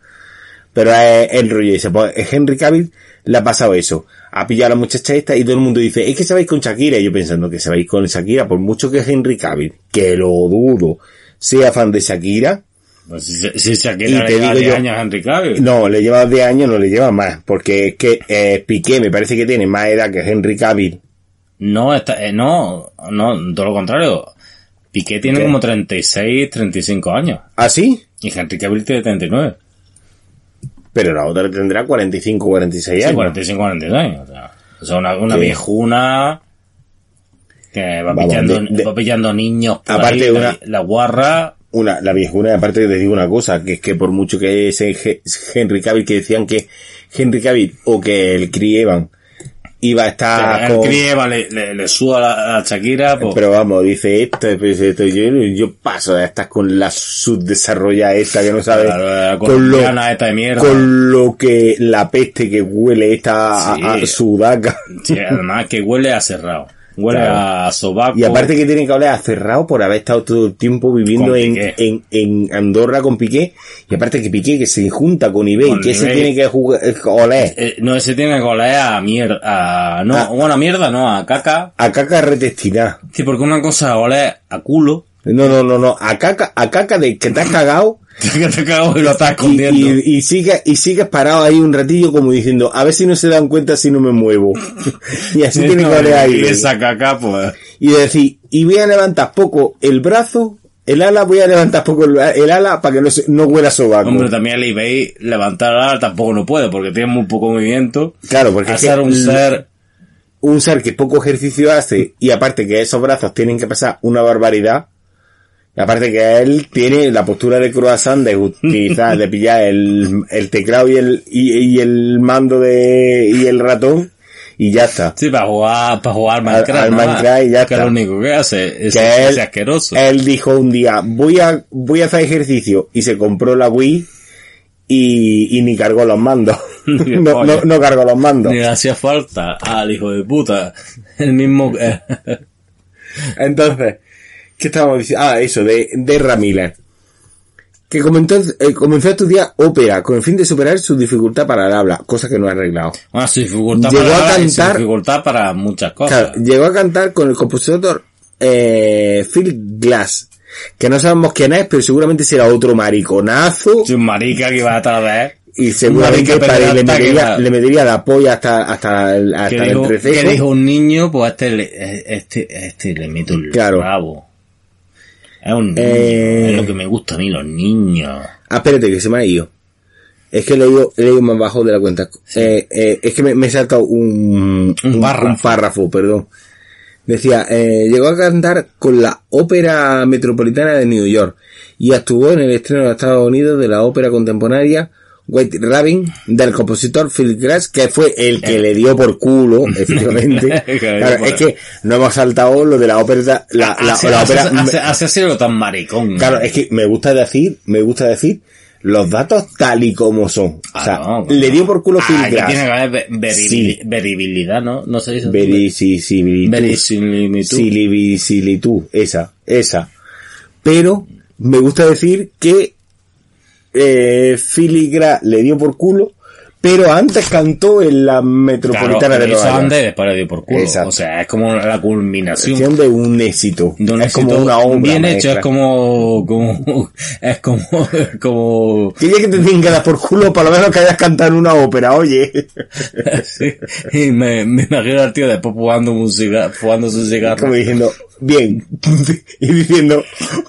Pero es el rollo ese. Pues Henry Cavill le ha pasado eso. Ha pillado a la muchacha esta y todo el mundo dice, es que se vais con Shakira. Y yo pensando que se vais con Shakira, por mucho que Henry Cavill, que lo dudo, sea fan de Shakira, Pues si, si Shakira Y le te lleva digo 10 yo- años a Henry Cavill. no, le lleva 10 años, no le lleva más, porque es que eh, Piqué me parece que tiene más edad que Henry Cavill. No, está, eh, no, no, todo lo contrario. Piqué tiene ¿Qué? como 36, 35 años. ¿Ah, sí? Y Henry Cavill tiene 39. Pero la otra tendrá 45, 46 Sí, años. 45, 46. O sea, o sea, una, una Sí. viejuna que va Vamos, pillando, de- de- va pillando niños por Aparte ahí, de la- una- la guarra, una, la viejuna, aparte te digo una cosa, que es que por mucho que ese Ge- Henry Cavill, que decían que Henry Cavill o que el Chris Evans iba a estar con- Crieva le, le, le suda a la, a Shakira, pues, pero vamos, dice esto, pues esto, yo, yo paso de estar con la subdesarrollada esta que no sabe la, la con lo, esta de mierda. con lo que la peste que huele esta a- Sí. a, sudaca. Sí, además que huele a cerrado. Huele Claro. a sobaco. Y aparte que tiene que hablar a cerrado por haber estado todo el tiempo viviendo en, en, en Andorra con Piqué. Y aparte que Piqué que se junta con eBay, Con que se tiene que jugar, eh, oler. Eh, no, ese tiene que oler a mierda, a, no, Ah. bueno, a mierda, no, a caca. A caca retestinada. Sí, porque una cosa ole a culo, No, no, no, no. A caca, a caca de que te has cagado. [laughs] que te y lo estás escondiendo. y, y sigues, y sigues parado ahí un ratillo como diciendo, a ver si no se dan cuenta si no me muevo. [laughs] y así [laughs] tiene que oler ahí. Y esa caca, pues, Y decir, y voy a levantar poco el brazo, el ala, voy a levantar poco el, el ala para que no, se, no huela sobaco. hombre, también el eBay levantar ala tampoco no puede, porque tiene muy poco movimiento. Claro, porque ser un ser, un ser que poco ejercicio hace y aparte que esos brazos tienen que pasar una barbaridad. Y aparte que él tiene la postura de croissant de utilizar, [laughs] de pillar el, el teclado y el, y, y el mando de, y el ratón y ya está. sí, para jugar, para jugar Minecraft, al. Minecraft y ya que está. lo único que hace es, Que él- asqueroso. Él dijo un día, voy a, voy a hacer ejercicio y se compró la Wii y, y ni cargó los mandos. [laughs] [laughs] No, no, no cargó los mandos. Ni le hacía falta al hijo de puta. El mismo, Entonces, ¿qué estábamos diciendo? Ah, eso, de, de Ramírez. Que comentó, eh, comenzó a estudiar ópera con el fin de superar su dificultad para el habla, cosa que no ha arreglado. Bueno, su dificultad Llegó para a y su cantar- dificultad para muchas cosas. Claro, llegó a cantar con el compositor eh, Phil Glass, que no sabemos quién es, pero seguramente será otro mariconazo. Si un marica que va a traer. y seguramente le, que metería, va- le metería la polla hasta, hasta, el- hasta que el dijo, entrecejo. que dijo un niño, pues este este, este le meto el Claro. rabo. Es un niño, Eh. es lo que me gusta a mí, los niños. Ah, espérate, que se me ha ido. Es que he leído, he leído más bajo de la cuenta. Eh, eh, es que me, me he saltado un, Un párrafo. párrafo, perdón. Decía, eh, llegó a cantar con la Ópera Metropolitana de New York y actuó en el estreno de Estados Unidos de la ópera contemporánea White Rabbit del compositor Phil Glass, que fue el que le dio por culo, [laughs] efectivamente. [laughs] Claro, es que no hemos saltado lo de la ópera, la, la, Hace- la hace- ópera, hace- hace así lo tan maricón. Claro, es que me gusta decir, me gusta decir los datos tal y como son. o sea, Ah, no, le dio por culo Phil Ah, aquí Glass. tiene que haber ve- veribil- Sí. veribilidad, ¿no? No se dice. Verisimilitud. Verisimilitud, esa, esa. Pero me gusta decir que eh, Glass le dio por culo, pero antes cantó en la metropolitana Claro, de Nueva York. antes y después le dio por culo. Exacto. O sea, es como la culminación. De un éxito. de un es como éxito una obra bien hecho, maestra. es como, como, [laughs] es como, como, Que ya que te tienen que dar por culo, por lo menos que hayas cantado en una ópera, oye. [laughs] sí. y me, me imagino al tío después jugando música, jugando su cigarro. como diciendo, bien, [laughs] y diciendo,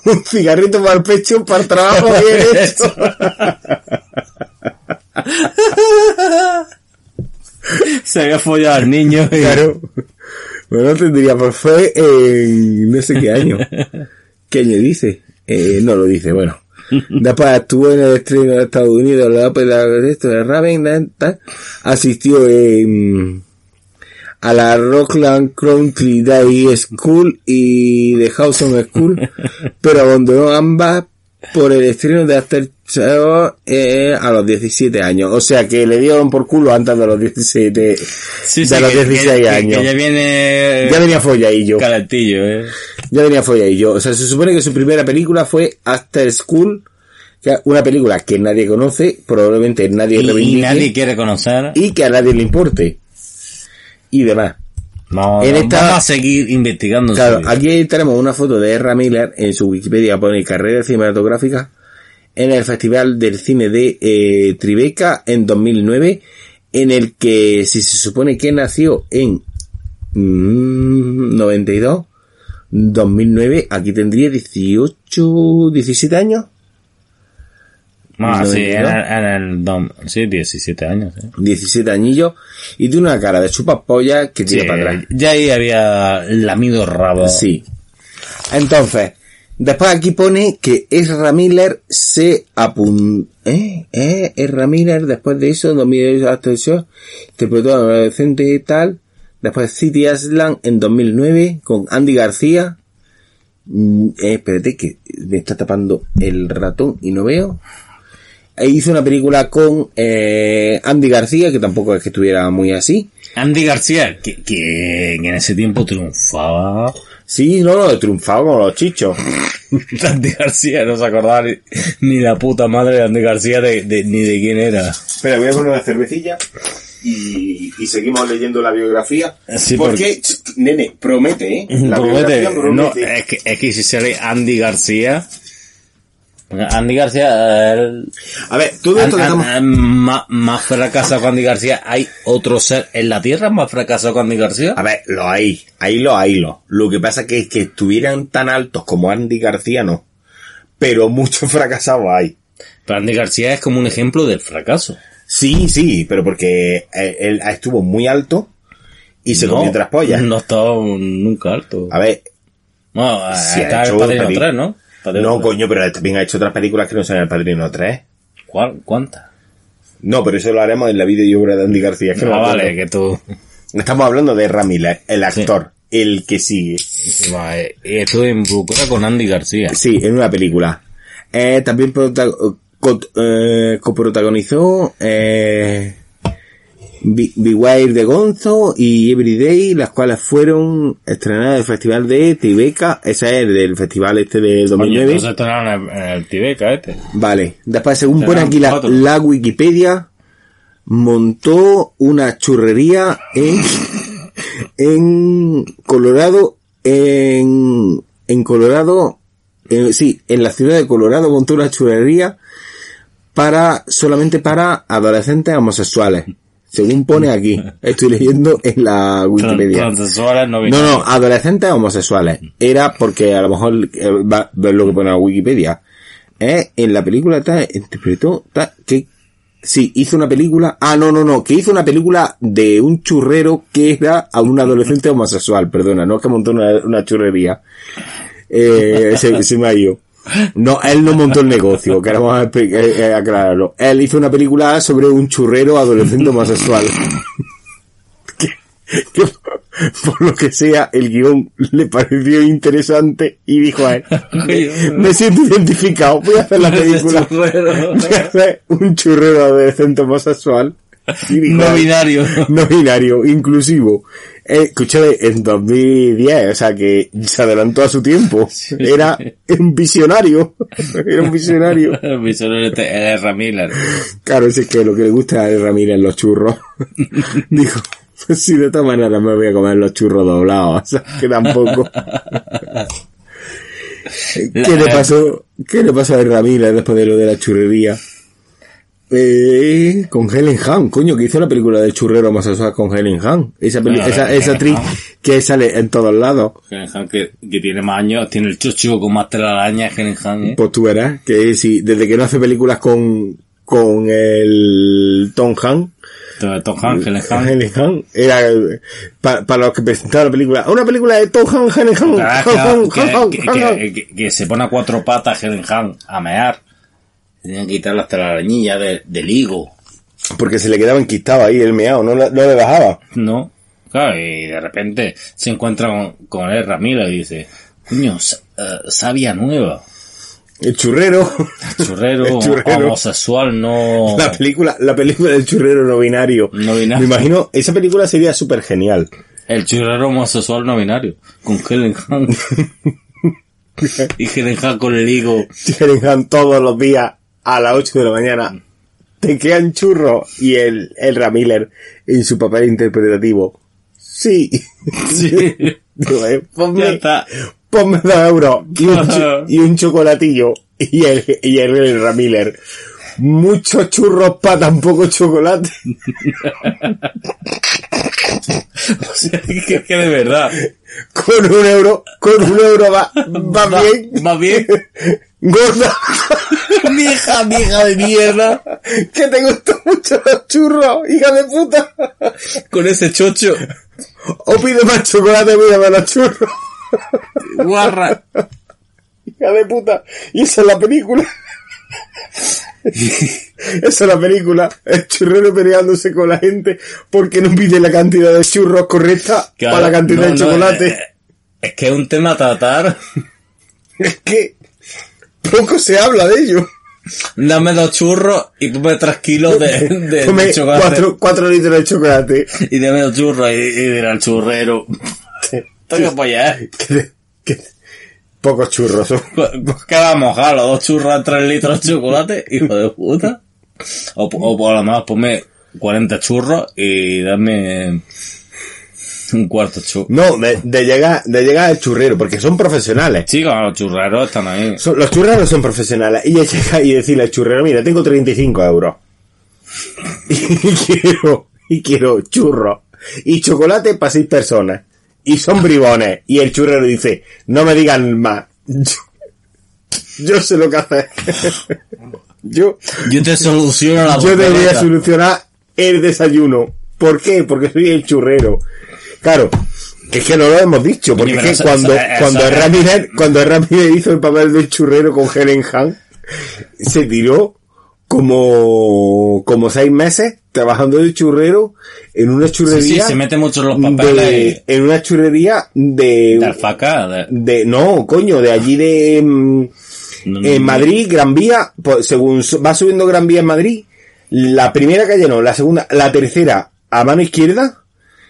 un cigarrito para el pecho, para el trabajo bien hecho. Se había follado al niño y, Claro. Bueno, tendría por fe en no sé qué año. ¿Qué año dice? Eh, no lo dice, bueno. Después actuó en el estreno de Estados Unidos, la ópera de Raven, asistió en, a la Rockland Country Day School y The Hawson School, pero abandonó ambas por el estreno de Aftershock eh, a los 17 años. O sea que le dieron por culo antes de los 17, sí, de sí, los que, 16 que- que- años. que ya viene Ya venía folladillo. calentillo, eh. Ya venía folladillo. O sea, se supone que su primera película fue After School, que es una película que nadie conoce, probablemente nadie Y, y nadie quiere conocer. y que a nadie le importe. Y demás. En esta- vamos a seguir investigando. Claro, aquí tenemos una foto de Erra Miller en su Wikipedia pone carrera cinematográfica en el Festival del Cine de eh, Tribeca en 2009, en el que si se supone que nació en mm, 92, 2009, aquí tendría 18, 17 años. Ah, sí, en 92. el, en el sí, 17 años. eh. 17 añillos y tiene una cara de chupapolla que tira Sí, para atrás. ya ahí había lamido rabo. Sí. Entonces, después aquí pone que Ezra Miller se apuntó. ¿Eh? ¿Eh? Ezra Miller, después de eso, 2008 hasta eso, interpretó a un adolescente y tal. Después City Aslan en 2009 con Andy García. Mm, eh, espérate que me está tapando el ratón y no veo. E hizo una película con eh, Andy García, que tampoco es que estuviera muy así. Andy García, que, que en ese tiempo triunfaba. Sí, no, no, triunfaba como los chichos. [laughs] Andy García, no se acordaba ni, ni la puta madre de Andy García de, de- ni de quién era. Espera, voy a poner una cervecilla y, y seguimos leyendo la biografía. Sí, porque, nene, promete, ¿eh? La Promete, biografía no, promete. es que, es que si sale Andy García. Andy García, el- A ver, todo esto que An- más, más fracasado que Andy García. ¿Hay otro ser en la Tierra más fracasado que Andy García? A ver, lo hay, ahí lo hay, lo. Lo que pasa que es que estuvieran tan altos como Andy García, no. Pero muchos [laughs] fracasados hay. Pero Andy García es como un ejemplo del fracaso. Sí, sí, pero porque eh, él estuvo muy alto y se no, comió otras pollas. No ha estado nunca alto. A ver, Bueno, Sí, ha está el Padrino peli- 3, ¿no? Padrino no, 3. coño, pero también ha hecho otras películas que no son El Padrino 3. ¿Cuál? ¿Cuántas? No, pero eso lo haremos en la vida y obra de Andy García. es que no Ah, me acuerdo. vale, que tú... Estamos hablando de Ramírez, el actor, el que sigue. Vale, y estuve involucrado con Andy García. Sí, en una película. Eh, también eh, coprotagonizó eh, Beware de Gonzo y Everyday, las cuales fueron estrenadas en el Festival de Tribeca. Ese es el del festival este del Coño, 2009. no se estrenaron en el, Tibeca este. Vale. Después, según pone aquí la, Wikipedia, montó una churrería en, [laughs] en Colorado, en, en Colorado, sí, en la ciudad de Colorado montó una churrería para, solamente para adolescentes homosexuales. Según pone aquí. [laughs] Estoy leyendo en la Wikipedia. No No, adolescentes homosexuales. Era porque a lo mejor eh, va ver lo que pone la Wikipedia. Eh, en la película tal, interpretó tal, que sí, hizo una película. Ah, no, no, no, que hizo una película de un churrero que era a un adolescente homosexual, perdona, no es que montó una, una churrería. Eh, se, se me ha ido. No, él no montó el negocio, queremos eh, eh, aclararlo. Él hizo una película sobre un churrero adolescente homosexual. [laughs] que por lo que sea el guion le pareció interesante y dijo a él, me siento identificado, voy a hacer la película. [laughs] Voy a hacer un churrero adolescente homosexual. Dijo No binario. [laughs] no binario, inclusivo. Eh, escúchame, en 2010, o sea que se adelantó a su tiempo. Era un visionario. [laughs] Era un visionario. [laughs] El visionario este es Ramírez. Claro, ese es que lo que le gusta a Ramírez los churros. Dijo, pues sí, de todas maneras me voy a comer los churros doblados. O sea, que tampoco. ¿Qué le pasó? ¿Qué le pasó a Ramírez después de lo de la churrería? Eh, con Helen Hunt, coño, que hizo la película de churrero homosexual con Helen Hunt. Esa, peli- esa, Helen esa actriz Hunt. que sale en todos lados. Que, que tiene más años, tiene el chocho con más telaraña, Helen Hunt, ¿eh? Pues tú verás que sí, desde que no hace películas con, con el Tom Hanks, Tom Hanks, Helen Hunt. Helen Hunt, era para los que presentaban la película, una película de Tom Hanks, Helen Hunt, Ah, Hunt, Hunt, Hunt, Hunt. que- que- que se pone a cuatro patas Helen Hunt a mear. Tenían que quitar las telarañillas de- del higo, porque se le quedaba enquistado ahí el meao, no, le- no le bajaba. ¿no? Claro, y de repente se encuentra con, con el Ramírez y dice, coño, sa- eh, sabia nueva. El churrero, Churrero, [laughs] El churrero. homosexual, no... la película, la película del churrero no binario. No binario. Me imagino, esa película sería súper genial. El churrero homosexual no binario, con Helen Hunt. [laughs] y Helen Hunt con el higo. Helen Hunt todos los días a las 8 de la mañana te quedan churros y el, el Ramiller en su papel interpretativo. Sí. Sí. [laughs] Digo, eh, Ya ponme, está. ponme dos euros y un, cho- [laughs] y un chocolatillo y el, y el, el Ramiller. Muchos churros para tan poco chocolate. [laughs] O sea, que, que de verdad. Con un euro, con un euro va, va Va- bien. va bien. Gorda. Vieja, vieja de mierda. que te gustan mucho los churros, hija de puta. Con ese chocho. O pide más chocolate, pide los churros. Guarra. Hija de puta. Y esa es la película. esa es la película. El churrero peleándose con la gente porque no pide la cantidad de churros correcta Claro, para la cantidad no, de no, chocolate. eh, Es que es un tema a tratar. Es que poco se habla de ello. Dame dos churros y ponme tres kilos de, de- Come de chocolate. cuatro, cuatro litros de chocolate. Y dame dos churros y, y dirá el churrero. Tengo polla, ¿eh? Pocos churros son. [laughs] ¿Qué vamos a los dos churros tres litros de chocolate? Hijo de puta. O, o por lo menos ponme 40 churros y dame [laughs] un cuarto churro. No, de, de llegar, de llegar al churrero, porque son profesionales. Chicos, los churreros están ahí. Son- los churreros son profesionales. Y llega y decirle al churrero, mira, tengo 35 euros. [laughs] Y quiero, y quiero churros. Y chocolate para seis personas. Y son bribones. Y el churrero dice, no me digan más. Yo, [laughs] yo sé lo que hacer. yo, Yo te soluciono la yo debería papeleta. solucionar el desayuno. ¿Por qué? Porque soy el churrero. Claro, es que no lo hemos dicho, porque es que cuando, cuando Ramírez, cuando Ramírez hizo el papel del churrero con Helen Hunt, se tiró como, como seis meses trabajando de churrero en una churrería. sí, se mete mucho en los papeles de, en una churrería de, de alfaca. De, de, no, coño, de allí de, mm, no, en no, Madrid, Gran Vía, pues, según va subiendo Gran Vía en Madrid, la primera calle no, la segunda, la tercera a mano izquierda,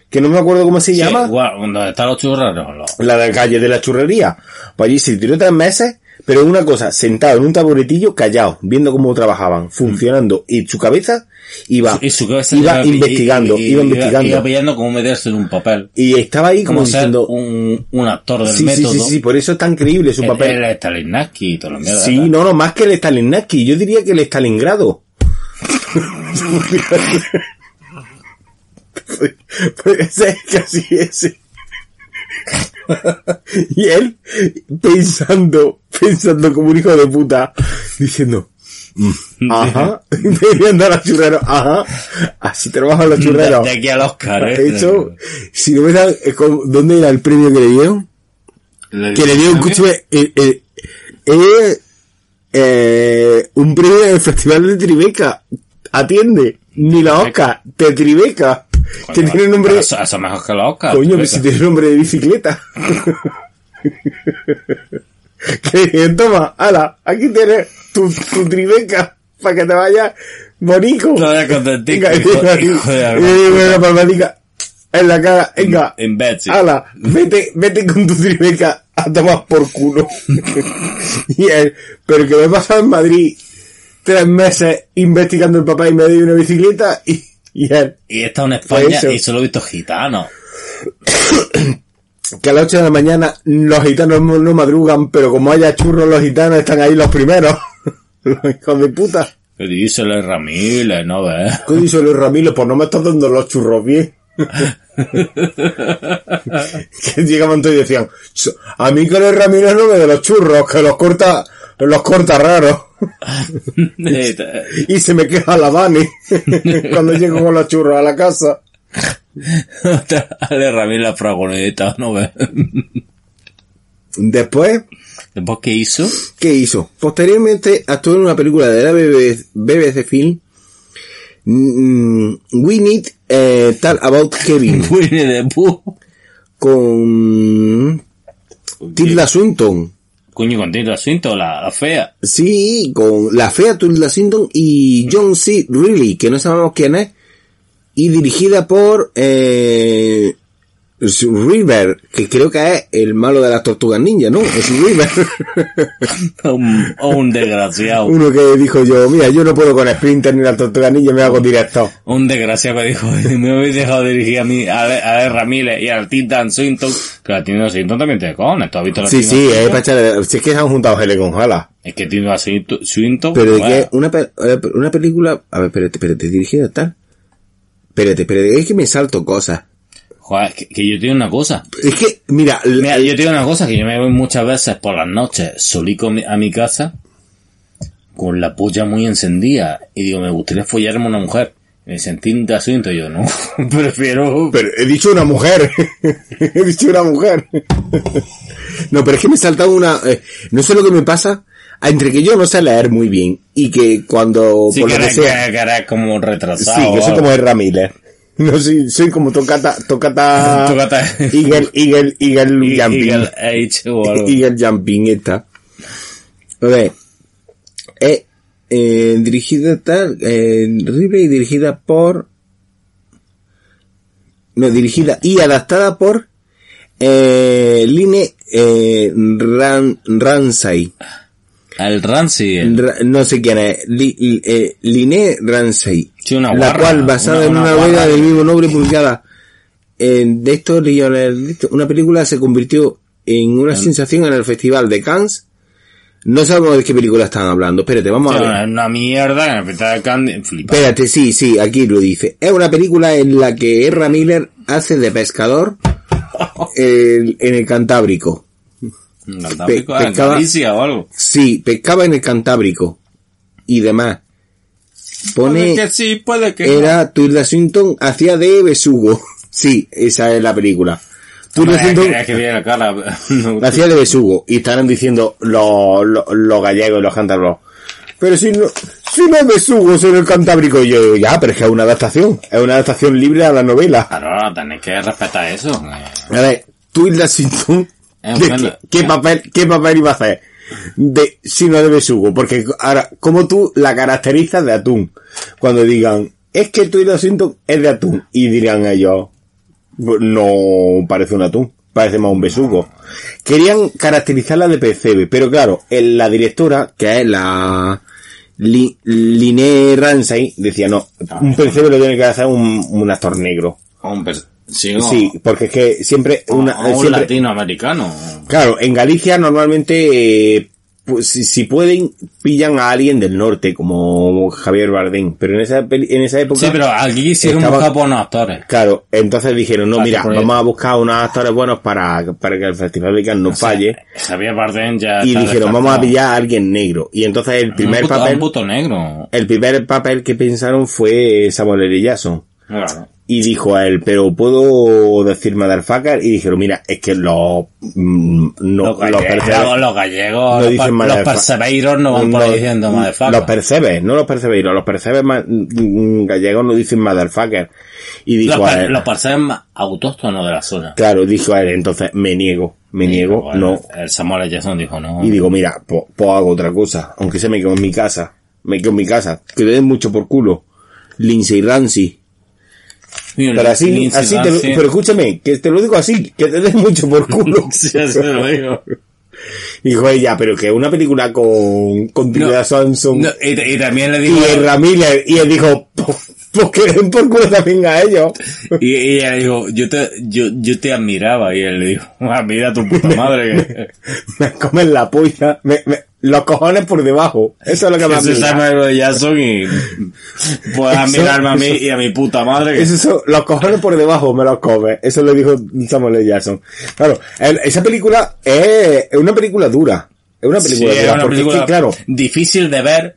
que no me acuerdo cómo se Sí, llama, ¿Dónde están los churreros? Los- la de calle de la churrería. Pues allí se tiró tres meses Pero una cosa, sentado en un taburetillo, callado, viendo cómo trabajaban, funcionando, y su cabeza iba, Y su cabeza iba iba- investigando, y- y- iba Iba, investigando. pillando cómo meterse en un papel. Y estaba ahí como Como diciendo, un, un actor del sí, sí, método. sí, sí, por eso es tan creíble su El- papel. El y todo lo mierda. Sí, no, no, más que el Stalinski, yo diría que el Stalingrado. [laughs] Puede ser casi ese. y él pensando, pensando como un hijo de puta, diciendo, "Mm, ajá, [laughs] viendo a los churreros, ajá, así trabajan los De, churreros. de aquí al Oscar, ¿eh? Eso, si no me dan, eh, ¿dónde era el premio que le dieron? Le- que le dio un escúchame, eh, eh, eh, eh, un premio del Festival de Tribeca. Atiende, ni la Oscar, de Tribeca. Que tiene nombre, pero Eso, eso es mejor que el Oscar. coño, que si tiene nombre de bicicleta. [laughs] que toma, ala, aquí tienes tu, tu Tribeca, para que te vayas bonico. Vayas contentico, la una palmadita en la cara, venga. Ala, vete, vete con tu tribeca a tomar por culo. [laughs] y él, pero que me he pasado en Madrid tres meses investigando el papá y me dio una bicicleta y, [laughs] y él, Y he estado en España Pues y solo he visto gitanos. que a las 8 de la mañana los gitanos no, madrugan, pero como haya churros los gitanos están ahí los primeros. [laughs] los hijos de puta. Que dice el Ramírez, ¿no ves? ¿Qué dice Luis Ramírez? Pues no me estás dando los churros bien. [laughs] que llegaban todos y decían, "Ch- a mí que Luis Ramírez no me de los churros, que los corta, los corta raros. [laughs] y se me queja la Dani [laughs] cuando llego con los churros a la casa. [laughs] Ale Ramírez la fragoneta, ¿no ves? Después, Después, ¿qué hizo? ¿qué hizo? Posteriormente actuó en una película de la BBC, BBC Film, mm, We Need eh, Talk About Kevin, Winnie the Pooh. con Tilda Swinton. Coño, con Tilda Swinton, la, la fea. Sí, con la fea Tilda Swinton y John C. Reilly, que no sabemos quién es, y dirigida por eh, River, que creo que es el malo de las tortugas ninja, ¿no? Es River. [laughs] Un, un desgraciado. Uno que dijo yo, mira, yo no puedo con Sprinter ni la tortuga ninja, me hago directo. Un desgraciado que dijo, [laughs] me habéis dejado dirigir a mí, a a Ramírez y al Tilda Swinton, que la Tilda Swinton también tiene cojones. ¿Tú has visto la Sí, sí, es para echarle- si es que se han juntado Hele con Jala. Es que Tilda Swinton, Swinton, Pero de bueno, que una, eh, una película, a ver, espérate, espérate, dirigida tal. Espérate, espérate, es que me salto cosas. Joder, que, que yo tengo una cosa. Es que, mira, Mira, yo tengo una cosa que yo me voy muchas veces por las noches solico a mi- casa con la polla muy encendida y digo, me gustaría follarme una mujer. Me sentí un asunto yo, no, [laughs] prefiero... Pero he dicho una mujer. [laughs] he dicho una mujer. [laughs] no, pero es que me salta una... eh, no sé lo que me pasa. Entre que yo no sé leer muy bien y que cuando... Sí, por que lo que sea... que- que eres como retrasado. Sí, que soy como el Ramírez. [laughs] No, soy, soy como tocata... Tocata... [laughs] Tocata. Eagle, Eagle, Eagle Jumping. el H o algo. [laughs] Eagle Jumping esta. A ver. Eh, eh, dirigida tal... Eh, Ripley dirigida por... No, dirigida y adaptada por eh, Line eh, Ran, Ransay. El Rancy. el- Ra- no sé quién es. Li- eh, Line Ransay. Sí, una la guarra, cual, basada una- en una novela del mismo nombre publicada en de estos una película se convirtió en una sensación en el Festival de Cannes. No sabemos de qué película están hablando. Espérate, vamos a ver. una, una mierda en el festival de Cannes, flipa. Espérate, sí, sí, aquí lo dice. Es una película en la que Erra Miller hace de pescador [laughs] en el Cantábrico. Pe- en pescaba- Galicia o algo. Sí, pescaba en el Cantábrico. Y demás. Pone... Puede que sí, puede que no. Era Tilda Swinton hacía de besugo. [laughs] Sí, esa es la película. Tilda Swinton la [laughs] no. hacía de besugo. Y estarán diciendo los, los, los gallegos y los cántabros. Pero si no, si no es besugo, son el cantábrico. Y yo digo, ya, pero es que es una adaptación. Es una adaptación libre a la novela. Claro, tenéis que respetar eso. A ver, Tilda Swinton, Es ¿de bueno. Qué, qué papel, qué papel iba a hacer? De, si no de besugo. Porque ahora, como tú la caracterizas de atún? Cuando digan, es que Tilda Swinton es de atún. Y dirán ellos, "Pues no parece un atún. parece más un besugo. Querían caracterizarla de percebe, pero claro, el- la directora, que es la Li, Liné Ramsay, decía no, un percebe lo tiene que hacer un, un actor negro. Sí, no. Sí, porque es que siempre una, a un siempre, latinoamericano. Claro, en Galicia normalmente, eh, pues, si, si pueden, pillan a alguien del norte, como Javier Bardem. Pero en esa, peli- en esa época... Sí, pero aquí quisieron Estaba- buscar buenos actores. Claro, entonces dijeron, no, mira, vamos a buscar unos actores buenos para, para que el Festival de Cannes no falle. Javier Bardem ya Y dijeron, vamos a pillar a alguien negro. Y entonces el primer puto, papel, un puto negro. el primer papel que pensaron fue Samuel L. Jackson. Claro. Y dijo a él, pero puedo decir Motherfucker. Y dijeron, mira, es que los, mm, no, los, los gallegos, percebes- los gallegos, no los, dicen los perseveiros no van por ahí diciendo Los motherfucker. percebes, no los percebeiros, los percebes mm, gallegos no dicen motherfucker. Y dijo Los, a él, los percebes autóctonos de la zona. claro, dijo a él, entonces me niego, me niego, no. El Samuel L. Jackson dijo no. Y digo, mira, pues hago otra cosa, aunque se me quedo en mi casa, me quedo en mi casa, que le den mucho por culo. Lindsay Ramsey. Mira, Pero así, así te lo, pero escúchame, que te lo digo así, que te den mucho por culo. [laughs] Sí, así lo digo. Dijo ella, pero que una película con, con Tilda No, No, y, y también le y dijo, Ezra Miller, y él dijo, pues pues que den por culo también a ellos. [laughs] y, y ella le dijo, yo te, yo, yo te admiraba, y él le dijo, admira a tu puta madre que, [laughs] me comen la polla, me, me- los cojones por debajo. Eso es lo que me Eso es admira. Samuel L. Jackson y puedes Eso- admirarme a mí eso- y a mi puta madre que, Eso, eso, los cojones por debajo me los come. Eso lo dijo Samuel L. Jackson. Claro, el- esa película es, es una película dura. Es una película dura. una porque película es que, claro, difícil de ver,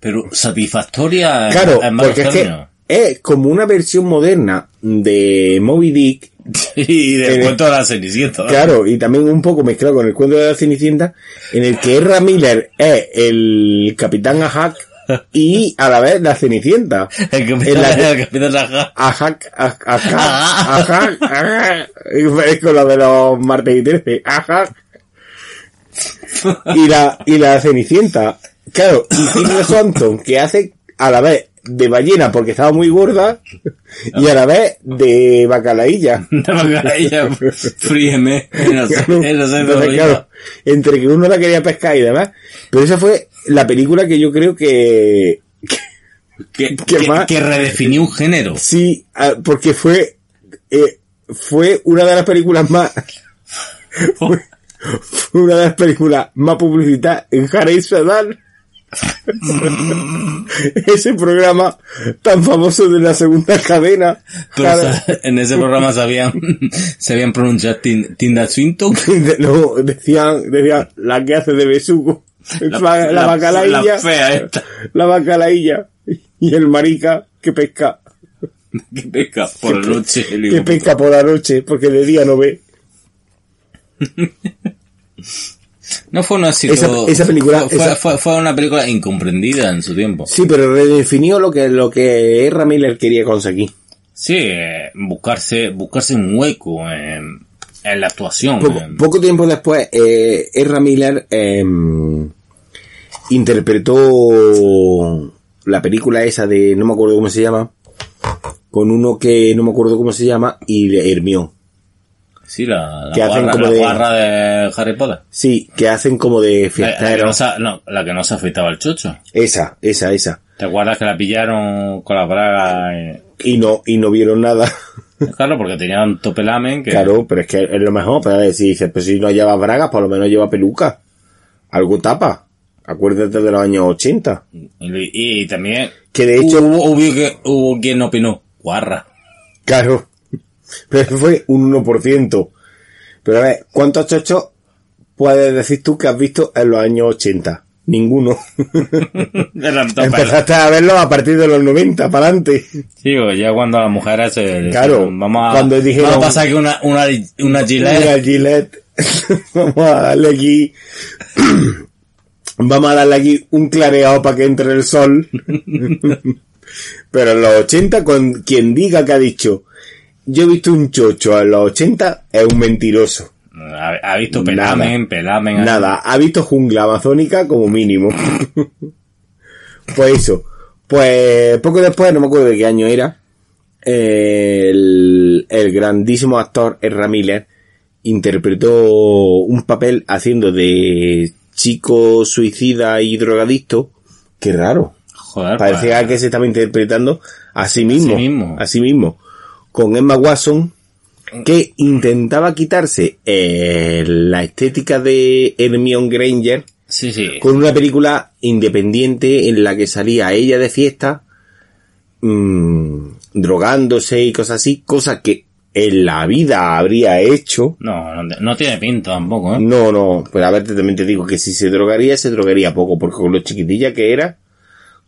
pero satisfactoria claro, en porque es que es como una versión moderna de Moby Dick. [laughs] Y del en el- cuento de la Cenicienta. ¿no? Claro, y también un poco mezclado con el cuento de la Cenicienta, en el que Ezra Miller es el capitán Ahak y a la vez la Cenicienta. [laughs] El capitán, la- el capitán. Ajak, aj- ajak, [laughs] ajak, ajak. Es con lo de los martes y trece. Ajak. Y la, y la Cenicienta. Claro, y Tilda Swanton, que hace a la vez de ballena porque estaba muy gorda y a la vez de bacalailla. [laughs] De bacalailla, fríeme. Claro, entonces, claro, entre que uno la quería pescar y demás. Pero esa fue la película que yo creo que, que, [laughs] ¿Qué que- más? que redefinió un género. Sí, porque fue, eh, fue una de las películas más, [laughs] fue, fue una de las películas más publicitadas en Harry Sadal. [laughs] Ese programa tan famoso de la segunda cadena. Pero, en ese programa sabían, [laughs] sabían pronunciar Tin- Tinda Swinton. [laughs] no, decían, decían, la que hace de besugo. La, la, bacalailla. La fea esta. la bacalailla. Y el marica que pesca. Que pesca por la noche. que pesca por la noche, porque de día no ve. No fue un éxito. Esa- esa película- Fue, fue- esa- fue- fue una película incomprendida en su tiempo. Sí, pero redefinió lo que, lo que Ezra Miller quería conseguir. Sí, buscarse, buscarse un hueco en, en la actuación. Poco, tiempo después, eh, Miller em, interpretó la película esa de, no me acuerdo cómo se llama, con uno que no me acuerdo cómo se llama, y le Hermione. Sí, la, la, que hacen guarra, como la de- guarra de Harry Potter. Sí, que hacen como de La, la que no la que no se afeitaba el chocho. Esa, esa, esa. ¿Te acuerdas que la pillaron con la braga? y- Y no, y no vieron nada. [laughs] Claro, porque tenía un topelamen que... Claro, pero es que es lo mejor, pero si dices, pues si no lleva bragas, por lo menos lleva peluca. Algo tapa. Acuérdate de los años 80. Y, y también... Que de hecho, Hubo, hubo, que- hubo quien opinó. Guarra. claro, pero [laughs] fue un 1%. Pero a ver, ¿cuántos chochos puedes decir tú que has visto en los años 80? Ninguno. [laughs] Empezaste a verlo a partir de los 90, para adelante. Sí, pues ya cuando las mujeres se... Claro, se- vamos a, cuando dijeron- vamos a pasar aquí una, una, una gilet. Mira, Gillette. [laughs] Vamos a darle aquí. [clears throat] Vamos a darle aquí un clareado para que entre el sol. Pero en los 80, con quien diga que ha dicho, yo he visto un chocho en los 80, es un mentiroso. Ha, ha visto pelamen, pelamen. Nada, ha visto jungla amazónica como mínimo. [laughs] pues eso. Pues poco después, no me acuerdo de qué año era, el, el grandísimo actor Ezra Miller interpretó un papel haciendo de chico suicida y drogadicto. Qué raro. Joder, Parecía pues, que se estaba interpretando a sí mismo. mismo. A sí mismo. Con Emma Watson, que intentaba quitarse eh, la estética de Hermione Granger Sí, sí. con una película independiente en la que salía ella de fiesta, mm, drogándose y cosas así, cosas que en la vida habría hecho. No, no, no tiene pinta tampoco, ¿eh? No, no, pero a ver, también te digo que si se drogaría, se drogaría poco, porque con lo chiquitilla que era,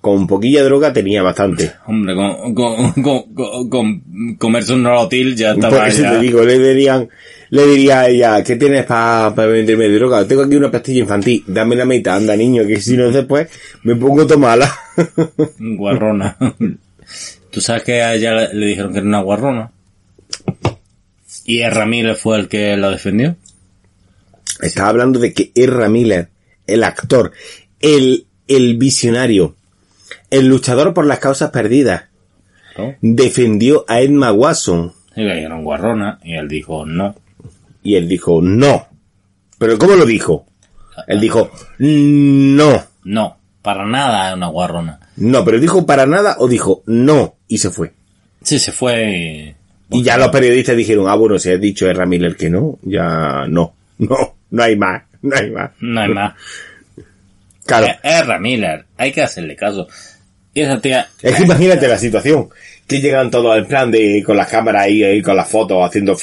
con poquilla droga tenía bastante. Hombre, con, con, [laughs] con, con- con comerse un nolotil ya Por estaba eso ya... te digo, le dirían, le diría a ella, ¿qué tienes para venderme droga? Tengo aquí una pastilla infantil, dame la mitad, anda niño, que si no después me pongo tomala. [laughs] Guarrona. ¿Tú sabes que a ella le, le dijeron que era una guarrona? ¿Y el Ramírez fue el que la defendió? Estaba hablando de que Erra Miller, el actor, el, el visionario, el luchador por las causas perdidas, ¿No? defendió a Emma Watson Y le dijeron guarrona y él dijo no. y él dijo no. Pero ¿cómo lo dijo? Él dijo no. No, para nada es una guarrona. No, pero dijo para nada o dijo no y se fue. Sí, se fue Y ya los periodistas dijeron, ah, bueno, si has dicho Erra Miller que no, ya no, [laughs] no, no hay más, no hay más. no hay más. Claro, Es, es Ramírez, hay que hacerle caso. Es que imagínate la situación, que llegan todos en plan de, con las cámaras ahí, ahí con las fotos, haciendo...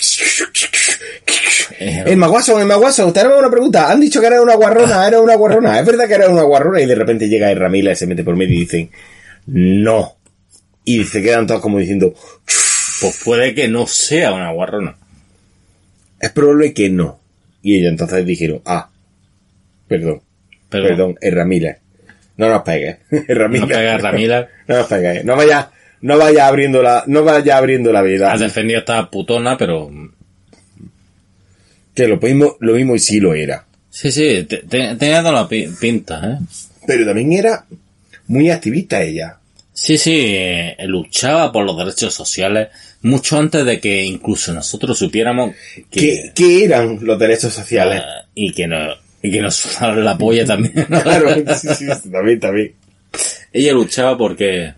Eh, Emma Watson, Emma Watson, tenemos una pregunta, han dicho que era una guarrona, era una guarrona, es verdad que era una guarrona, y de repente llega Erra Miller, se mete por medio y dicen, no. Y se quedan todos como diciendo, Pues puede que no sea una guarrona. es probable que no. Y ellos entonces dijeron, ah, perdón. Perdón, es Ramírez. No nos pegues. [laughs] Es Ramírez. no Ramírez. [laughs] No nos pegues. No vaya, no vaya abriendo la, no vaya abriendo la vida. Has defendido esta putona, pero... Que lo mismo, lo mismo y sí lo era. Sí, sí, te- te- tenía toda la pi- pinta, ¿eh? Pero también era muy activista ella. Sí, sí, eh, luchaba por los derechos sociales mucho antes de que incluso nosotros supiéramos que... ¿Qué, qué eran los derechos sociales? eh, y que no y que nos sudaron la polla también. ¿no? [laughs] Claro, sí, sí, también, también. Ella luchaba porque...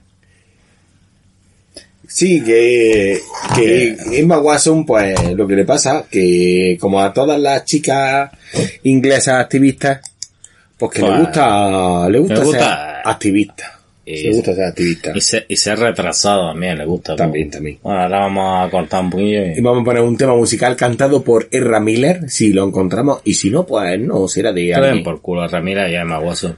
Sí, que, que Emma Watson, pues lo que le pasa, que como a todas las chicas inglesas activistas, pues que le Pues, gusta, le gusta, le gusta, ser activista. Eh, le gusta ser activista. Y ser, y ser retrasado también le gusta. También, también. Bueno, ahora vamos a cortar un poquillo y... Y vamos a poner un tema musical cantado por Erra Miller, si lo encontramos, y si no, pues no, será de den alguien. por culo a Ramírez y Emma Watson.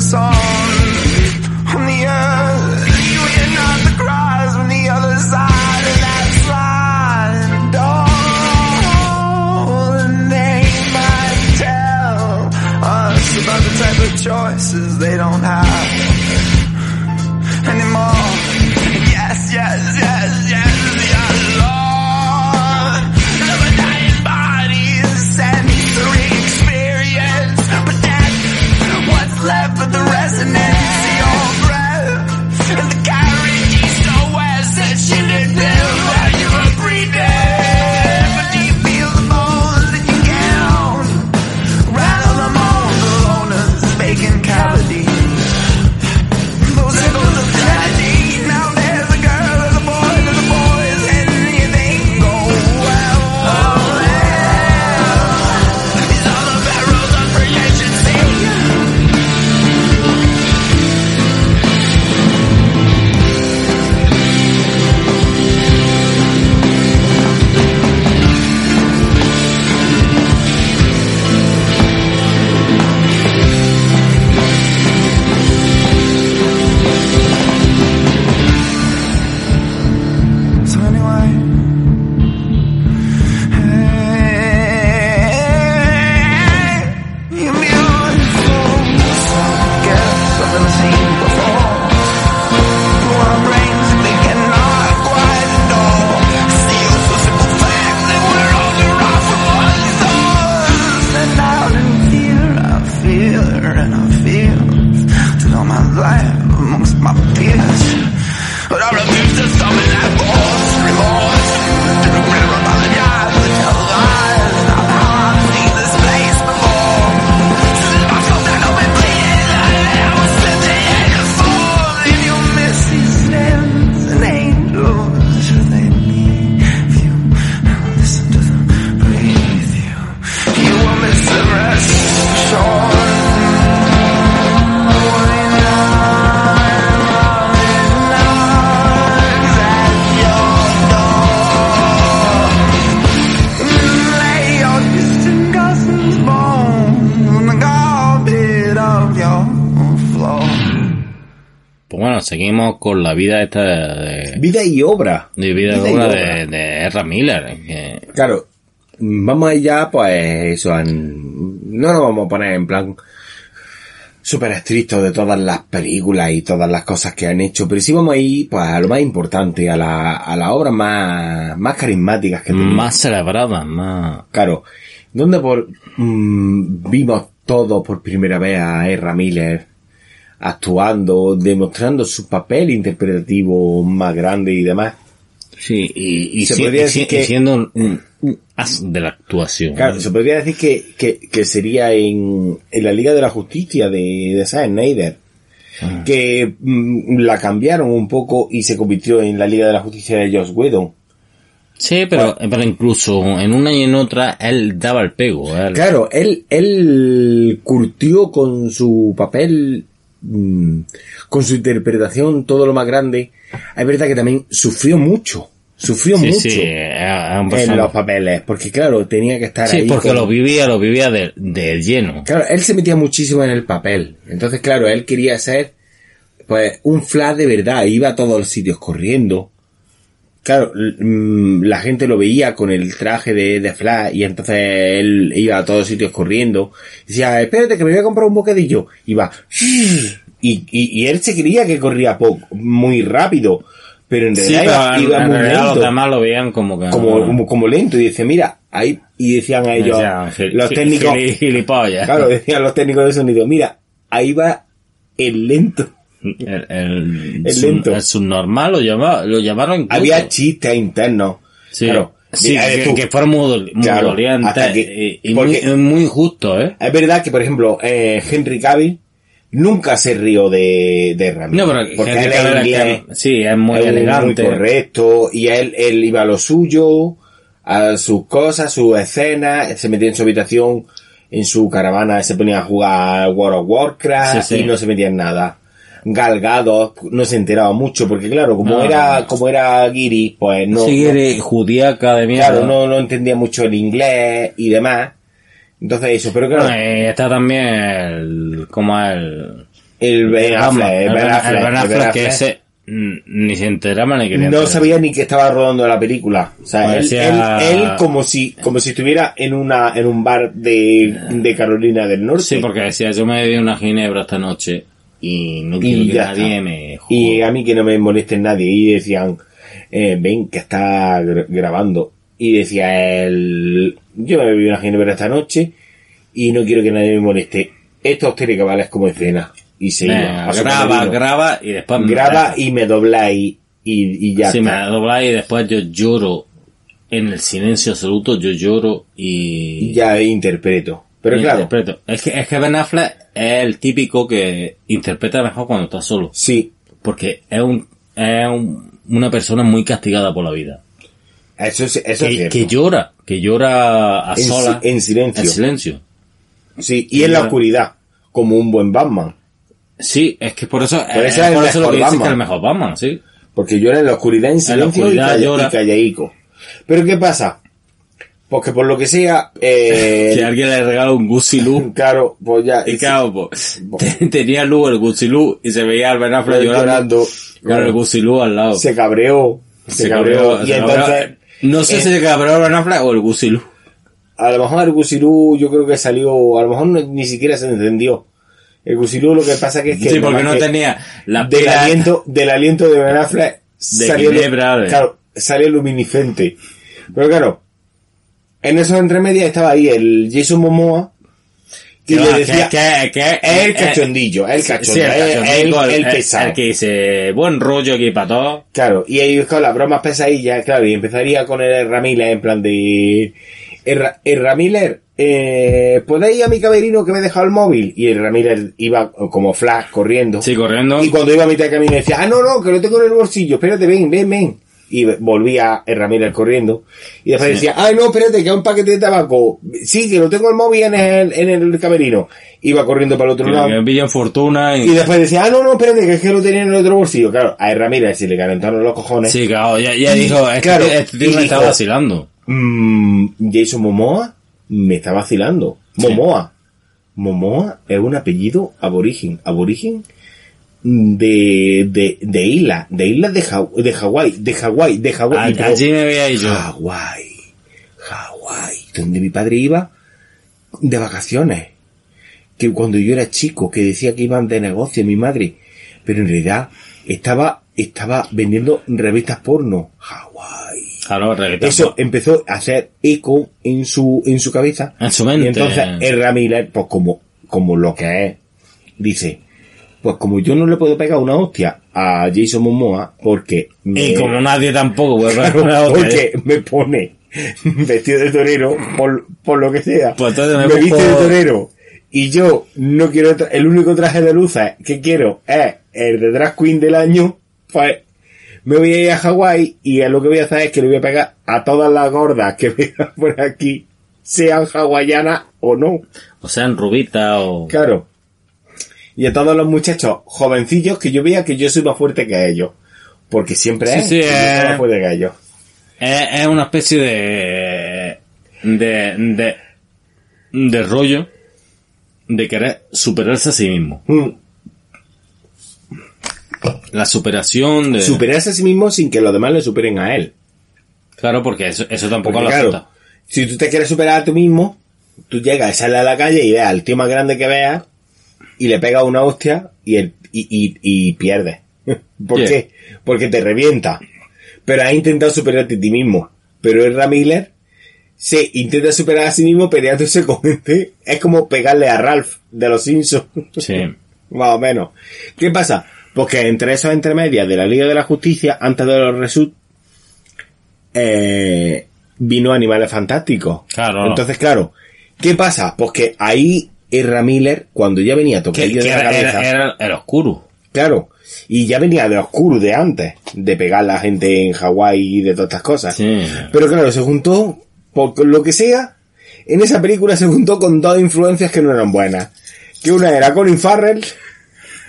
Song on the earth. You hear not the cries from the other side of that sliding door. And they might tell us about the type of choices they don't have seguimos con la vida esta de, Vida y obra. de vida y obra de, de Ezra Miller. que- Claro, vamos allá, pues eso, no nos vamos a poner en plan súper estricto de todas las películas y todas las cosas que han hecho, pero sí vamos a ir pues, a lo más importante, a la, a las obras más, más carismáticas que tenemos. más celebrada, más... Claro, donde por, mm, vimos todos por primera vez a Ezra Miller actuando, demostrando su papel interpretativo más grande y demás. Sí, y, y Se si- podría y decir si- que- y siendo un, as de la actuación. Claro, se podría decir que, que, que sería en, en la Liga de la Justicia de, de Zack Snyder. Ah. Que mm, la cambiaron un poco y se convirtió en la Liga de la Justicia de Joss Whedon. Sí, pero, pero incluso en una y en otra él daba el pego. él- Claro, él, él curtió con su papel, mm, con su interpretación todo lo más grande. Es verdad que también sufrió mucho. Sufrió sí, mucho sí, un en los papeles. Porque claro, tenía que estar Sí, ahí. porque con- lo vivía, lo vivía de, de lleno. Claro, él se metía muchísimo en el papel. Entonces, claro, él quería ser, pues, un flash de verdad. Iba a todos los sitios corriendo. Claro, mm, la gente lo veía con el traje de, de Flash y entonces él iba a todos los sitios corriendo. Decía, espérate que me voy a comprar un bocadillo. Iba, y, y, y él se creía que corría poco, muy rápido. Pero en Sí, realidad pero iba, en, iba en muy realidad los lento demás lo veían como que... como, como, como lento y dice, mira, ahí, y decían a ellos, los técnicos, gili- gilipollas. claro, decían los técnicos de sonido, mira, ahí va el lento. El, el, El sub- lento. el subnormal lo, llama, lo llamaron incluso. Había chistes internos. Sí, Claro, sí que, tú. que fueron muy, muy Claro, dolientes hasta que- y, y porque- muy, muy injustos, ¿eh? Es verdad que, por ejemplo, eh, Henry Cavill nunca se rió de, de Ramírez. No, pero porque Henry él es inglés, que- sí, es muy es elegante. Muy correcto. Y él, él iba a lo suyo, a sus cosas, sus escenas, se metía en su habitación, en su caravana, se ponía a jugar World of Warcraft Sí, sí. y no se metía en nada. Galgado, no se enteraba mucho, porque claro, como No, era, no. como era guiri, pues no, sí, no- de mierda. claro, no, no entendía mucho el inglés y demás. Entonces eso, pero claro, Bueno, y está también el, como el, El Ben Vamos, Affleck, el el Ben Ben- Affleck, el Ben el Ben Affleck que ese ni se enteraba ni quería No sabía ni que estaba rodando la película. O sea, Pues él, decía- él- él como si, como si estuviera en una, en un bar de, de Carolina del Norte. Sí, porque decía, yo me bebí una ginebra esta noche y no quiero y que nadie está. me joda. Y a mí que no me moleste nadie. Y decían, eh, ven, que está gr- grabando. Y decía él, yo me bebí una ginebra esta noche y no quiero que nadie me moleste. Esto tiene que valer como escena. Y se iba. a graba, graba y después me graba y me dobláis y, y ya Sí, me dobláis y después yo lloro en el silencio absoluto, yo lloro. Y ya interpreto. Pero claro, interpreto. Es que, es que Ben Affleck es el típico que interpreta mejor cuando está solo. sí, Porque es un, es un- una persona muy castigada por la vida. eso es, eso es Que, cierto. que llora, que llora a En si- en silencio. En silencio. Sí, y en la oscuridad, como un buen Batman. Sí, es que por eso, Por es, eso es el por eso lo que dice Batman. que es el mejor Batman, sí. Porque llora en la oscuridad en silencio oscuridad y, calla- llora. y callaico. Pero ¿qué pasa? Porque por lo que sea, eh, [laughs] que alguien le regala un Gucci Lu. [laughs] claro, pues ya, Y claro, pues, [laughs] te- tenía luz el Gucci Lu y se veía al Ben Affleck Pues llorando, llorando, con claro. el Gucci Lu al lado. se cabreó, se, cabreó, y se entonces, cabreó. No sé eh, si se cabreó el Ben Affleck o el Gucci Lu. a lo mejor el Gusirú yo creo que salió, a lo mejor no- ni siquiera se entendió. El Gusirú lo que pasa que es que... Sí, porque no tenía la del pila- aliento, del aliento de Ben Affleck salió, ginebra, de- claro, salió luminiscente. Pero claro, en esos entremedias estaba ahí el Jason Momoa, que Que le decía, que- que- el eh, cachondillo, el Sí, cachondillo, el es cachondico, el, el el- pesado. el que dice, buen rollo aquí para todos. Claro, y ahí con las bromas pesadillas, claro, y empezaría con el Ramiller en plan de... El Ramiller, eh, ¿podéis ir a mi camerino que me he dejado el móvil? Y el Ramiller iba como flash corriendo. Sí, corriendo. Y cuando iba a mitad de camino decía, ah, no, no, que lo tengo en el bolsillo, espérate, ven, ven, ven. Y volvía el Ramírez corriendo. Y después decía, ay, no, espérate, que hay un paquete de tabaco. Sí, que lo tengo el móvil en el, en el camerino. Iba corriendo para el otro Que, lado. que pillan fortuna y... Y después decía, ah, no, no, espérate, que es que lo tenía en el otro bolsillo. Claro, a Ramírez se le calentaron los cojones. Sí, claro, ya, ya dijo, este, claro, este tío me está vacilando. Mm, Jason Momoa me está vacilando. Momoa. Momoa es un apellido aborigen. Aborigen de, de, de isla. De islas de, Haw- de Hawái. De Hawái. De Hawái. A- Y todo- Allí me veía yo. Hawái. Hawái. Donde mi padre iba de vacaciones. Que cuando yo era chico, que decía que iban de negocio mi madre. Pero en realidad estaba, estaba vendiendo revistas porno. Hawái. Claro. Eso empezó a hacer eco en su, en su cabeza. En su mente. Y entonces el Ramírez, pues como, como lo que es, dice, pues como yo no le puedo pegar una hostia a Jason Momoa porque me, Y como nadie tampoco puede pegar una [laughs] ¿eh? porque me pone vestido de torero por, por lo que sea. Pues entonces me me viste de torero. Y yo no quiero, el único traje de luces que quiero es el de drag queen del año, pues me voy a ir a Hawái y lo que voy a hacer es que le voy a pegar a todas las gordas que [laughs] vean por aquí, sean hawaianas o no. O sea, en rubita o... Claro. Y a todos los muchachos jovencillos que yo vea que yo soy más fuerte que ellos. Porque siempre Sí, es sí, que yo soy más fuerte que ellos. Es, es una especie de... De... De... De rollo. De querer superarse a sí mismo. Mm. La superación de... Superarse a sí mismo sin que los demás le superen a él. Claro, porque eso, eso tampoco Porque lo claro, acepta. si tú te quieres superar a tú mismo, tú llegas, sales a la calle y ves al tío más grande que veas y le pegas una hostia y, el, y, y, y pierdes. [laughs] ¿Por Yeah. qué? Porque te revienta. Pero has intentado superarte a ti mismo. Pero el Ramiller se intenta superar a sí mismo peleándose [laughs] con este. Es como pegarle a Ralph de los Simpsons. [laughs] Sí. Más o menos. ¿Qué pasa? Porque entre esos entremedias de la Liga de la Justicia, antes de los resut, eh, vino Animales Fantásticos. Claro. Entonces, claro, ¿qué pasa? Pues que ahí Erra Miller, cuando ya venía que de la era, cabeza, era, era el oscuro. claro, y ya venía de oscuro de antes, de pegar a la gente en Hawái y de todas estas cosas. Sí. Pero claro, se juntó, por lo que sea, en esa película se juntó con dos influencias que no eran buenas. Que una era Colin Farrell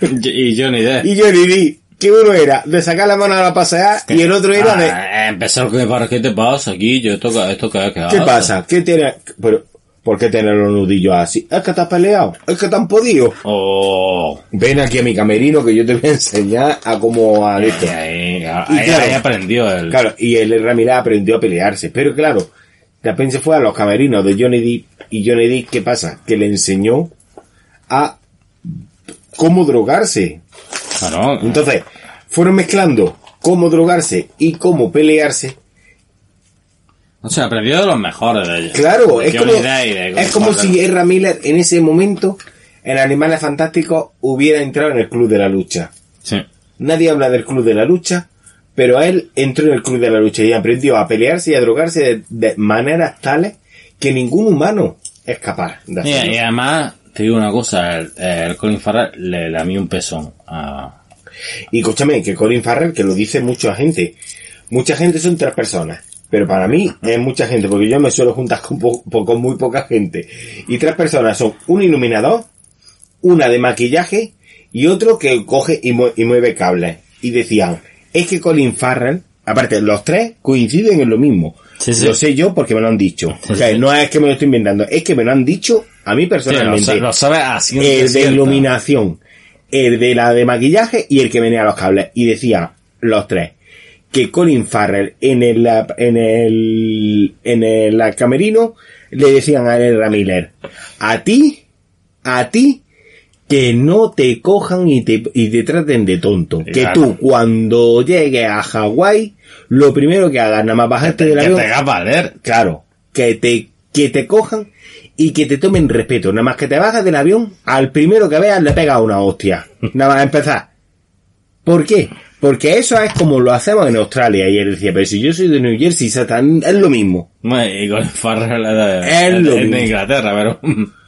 [laughs] Y Johnny Depp. y Johnny Depp. Que uno era de sacar la mano a la pasear y el otro era de... Ah, empezar que para qué te pasa aquí, yo esto, esto que ¿Qué pasa? ¿Qué tiene? Pero, ¿Por qué tener los nudillos así? Es que te has peleado, es que te han podido. Oh. Ven aquí a mi camerino que yo te voy a enseñar a cómo a esto. Ahí, ahí, claro. ahí aprendió el... Claro, y el Ramírez aprendió a pelearse. Pero claro, repente se fue a los camerinos de Johnny Depp. Y Johnny Depp, ¿qué pasa? Que le enseñó a cómo drogarse. Claro. Entonces, fueron mezclando cómo drogarse y cómo pelearse. O sea, aprendió de los mejores de ellos. Claro, De es como, y es como si Ezra Miller en ese momento, en Animales Fantásticos, hubiera entrado en el Club de la Lucha. Sí. Nadie habla del Club de la Lucha, pero él entró en el Club de la Lucha y aprendió a pelearse y a drogarse de, de maneras tales que ningún humano es capaz de Y, hacerlo. y además, te digo una cosa, el, el Colin Farrell le lamió un pezón a... Y escúchame, que Colin Farrell, que lo dice mucha gente, mucha gente son tres personas, pero para mí es mucha gente, porque yo me suelo juntar con, po- con muy poca gente. Y tres personas son un iluminador, una de maquillaje y otro que coge y, mue- y mueve cables. Y decían, es que Colin Farrell, aparte, los tres coinciden en lo mismo. Sí, sí. Lo sé yo porque me lo han dicho. Sí, o sea, no es que me lo estoy inventando, es que me lo han dicho a mí lo, personalmente lo así. el de iluminación, el de la de maquillaje y el que venía a los cables. Y decía los tres que Colin Farrell en el en el en el camerino le decían a Ezra Miller, a ti, a ti que no te cojan y te, y te traten de tonto. Que tú cuando llegues a Hawái, lo primero que hagas, nada más bajarte del Que avión, te hagas valer. Claro, que te, que te cojan y que te tomen respeto. Nada más que te bajas del avión, al primero que veas le pega una hostia. Nada más empezar. ¿Por qué? Porque eso es como lo hacemos en Australia. Y él decía, pero si yo soy de New Jersey, Satan, es lo mismo. Y Colin Farrell es de, Es es lo de mismo. Inglaterra, pero... [laughs]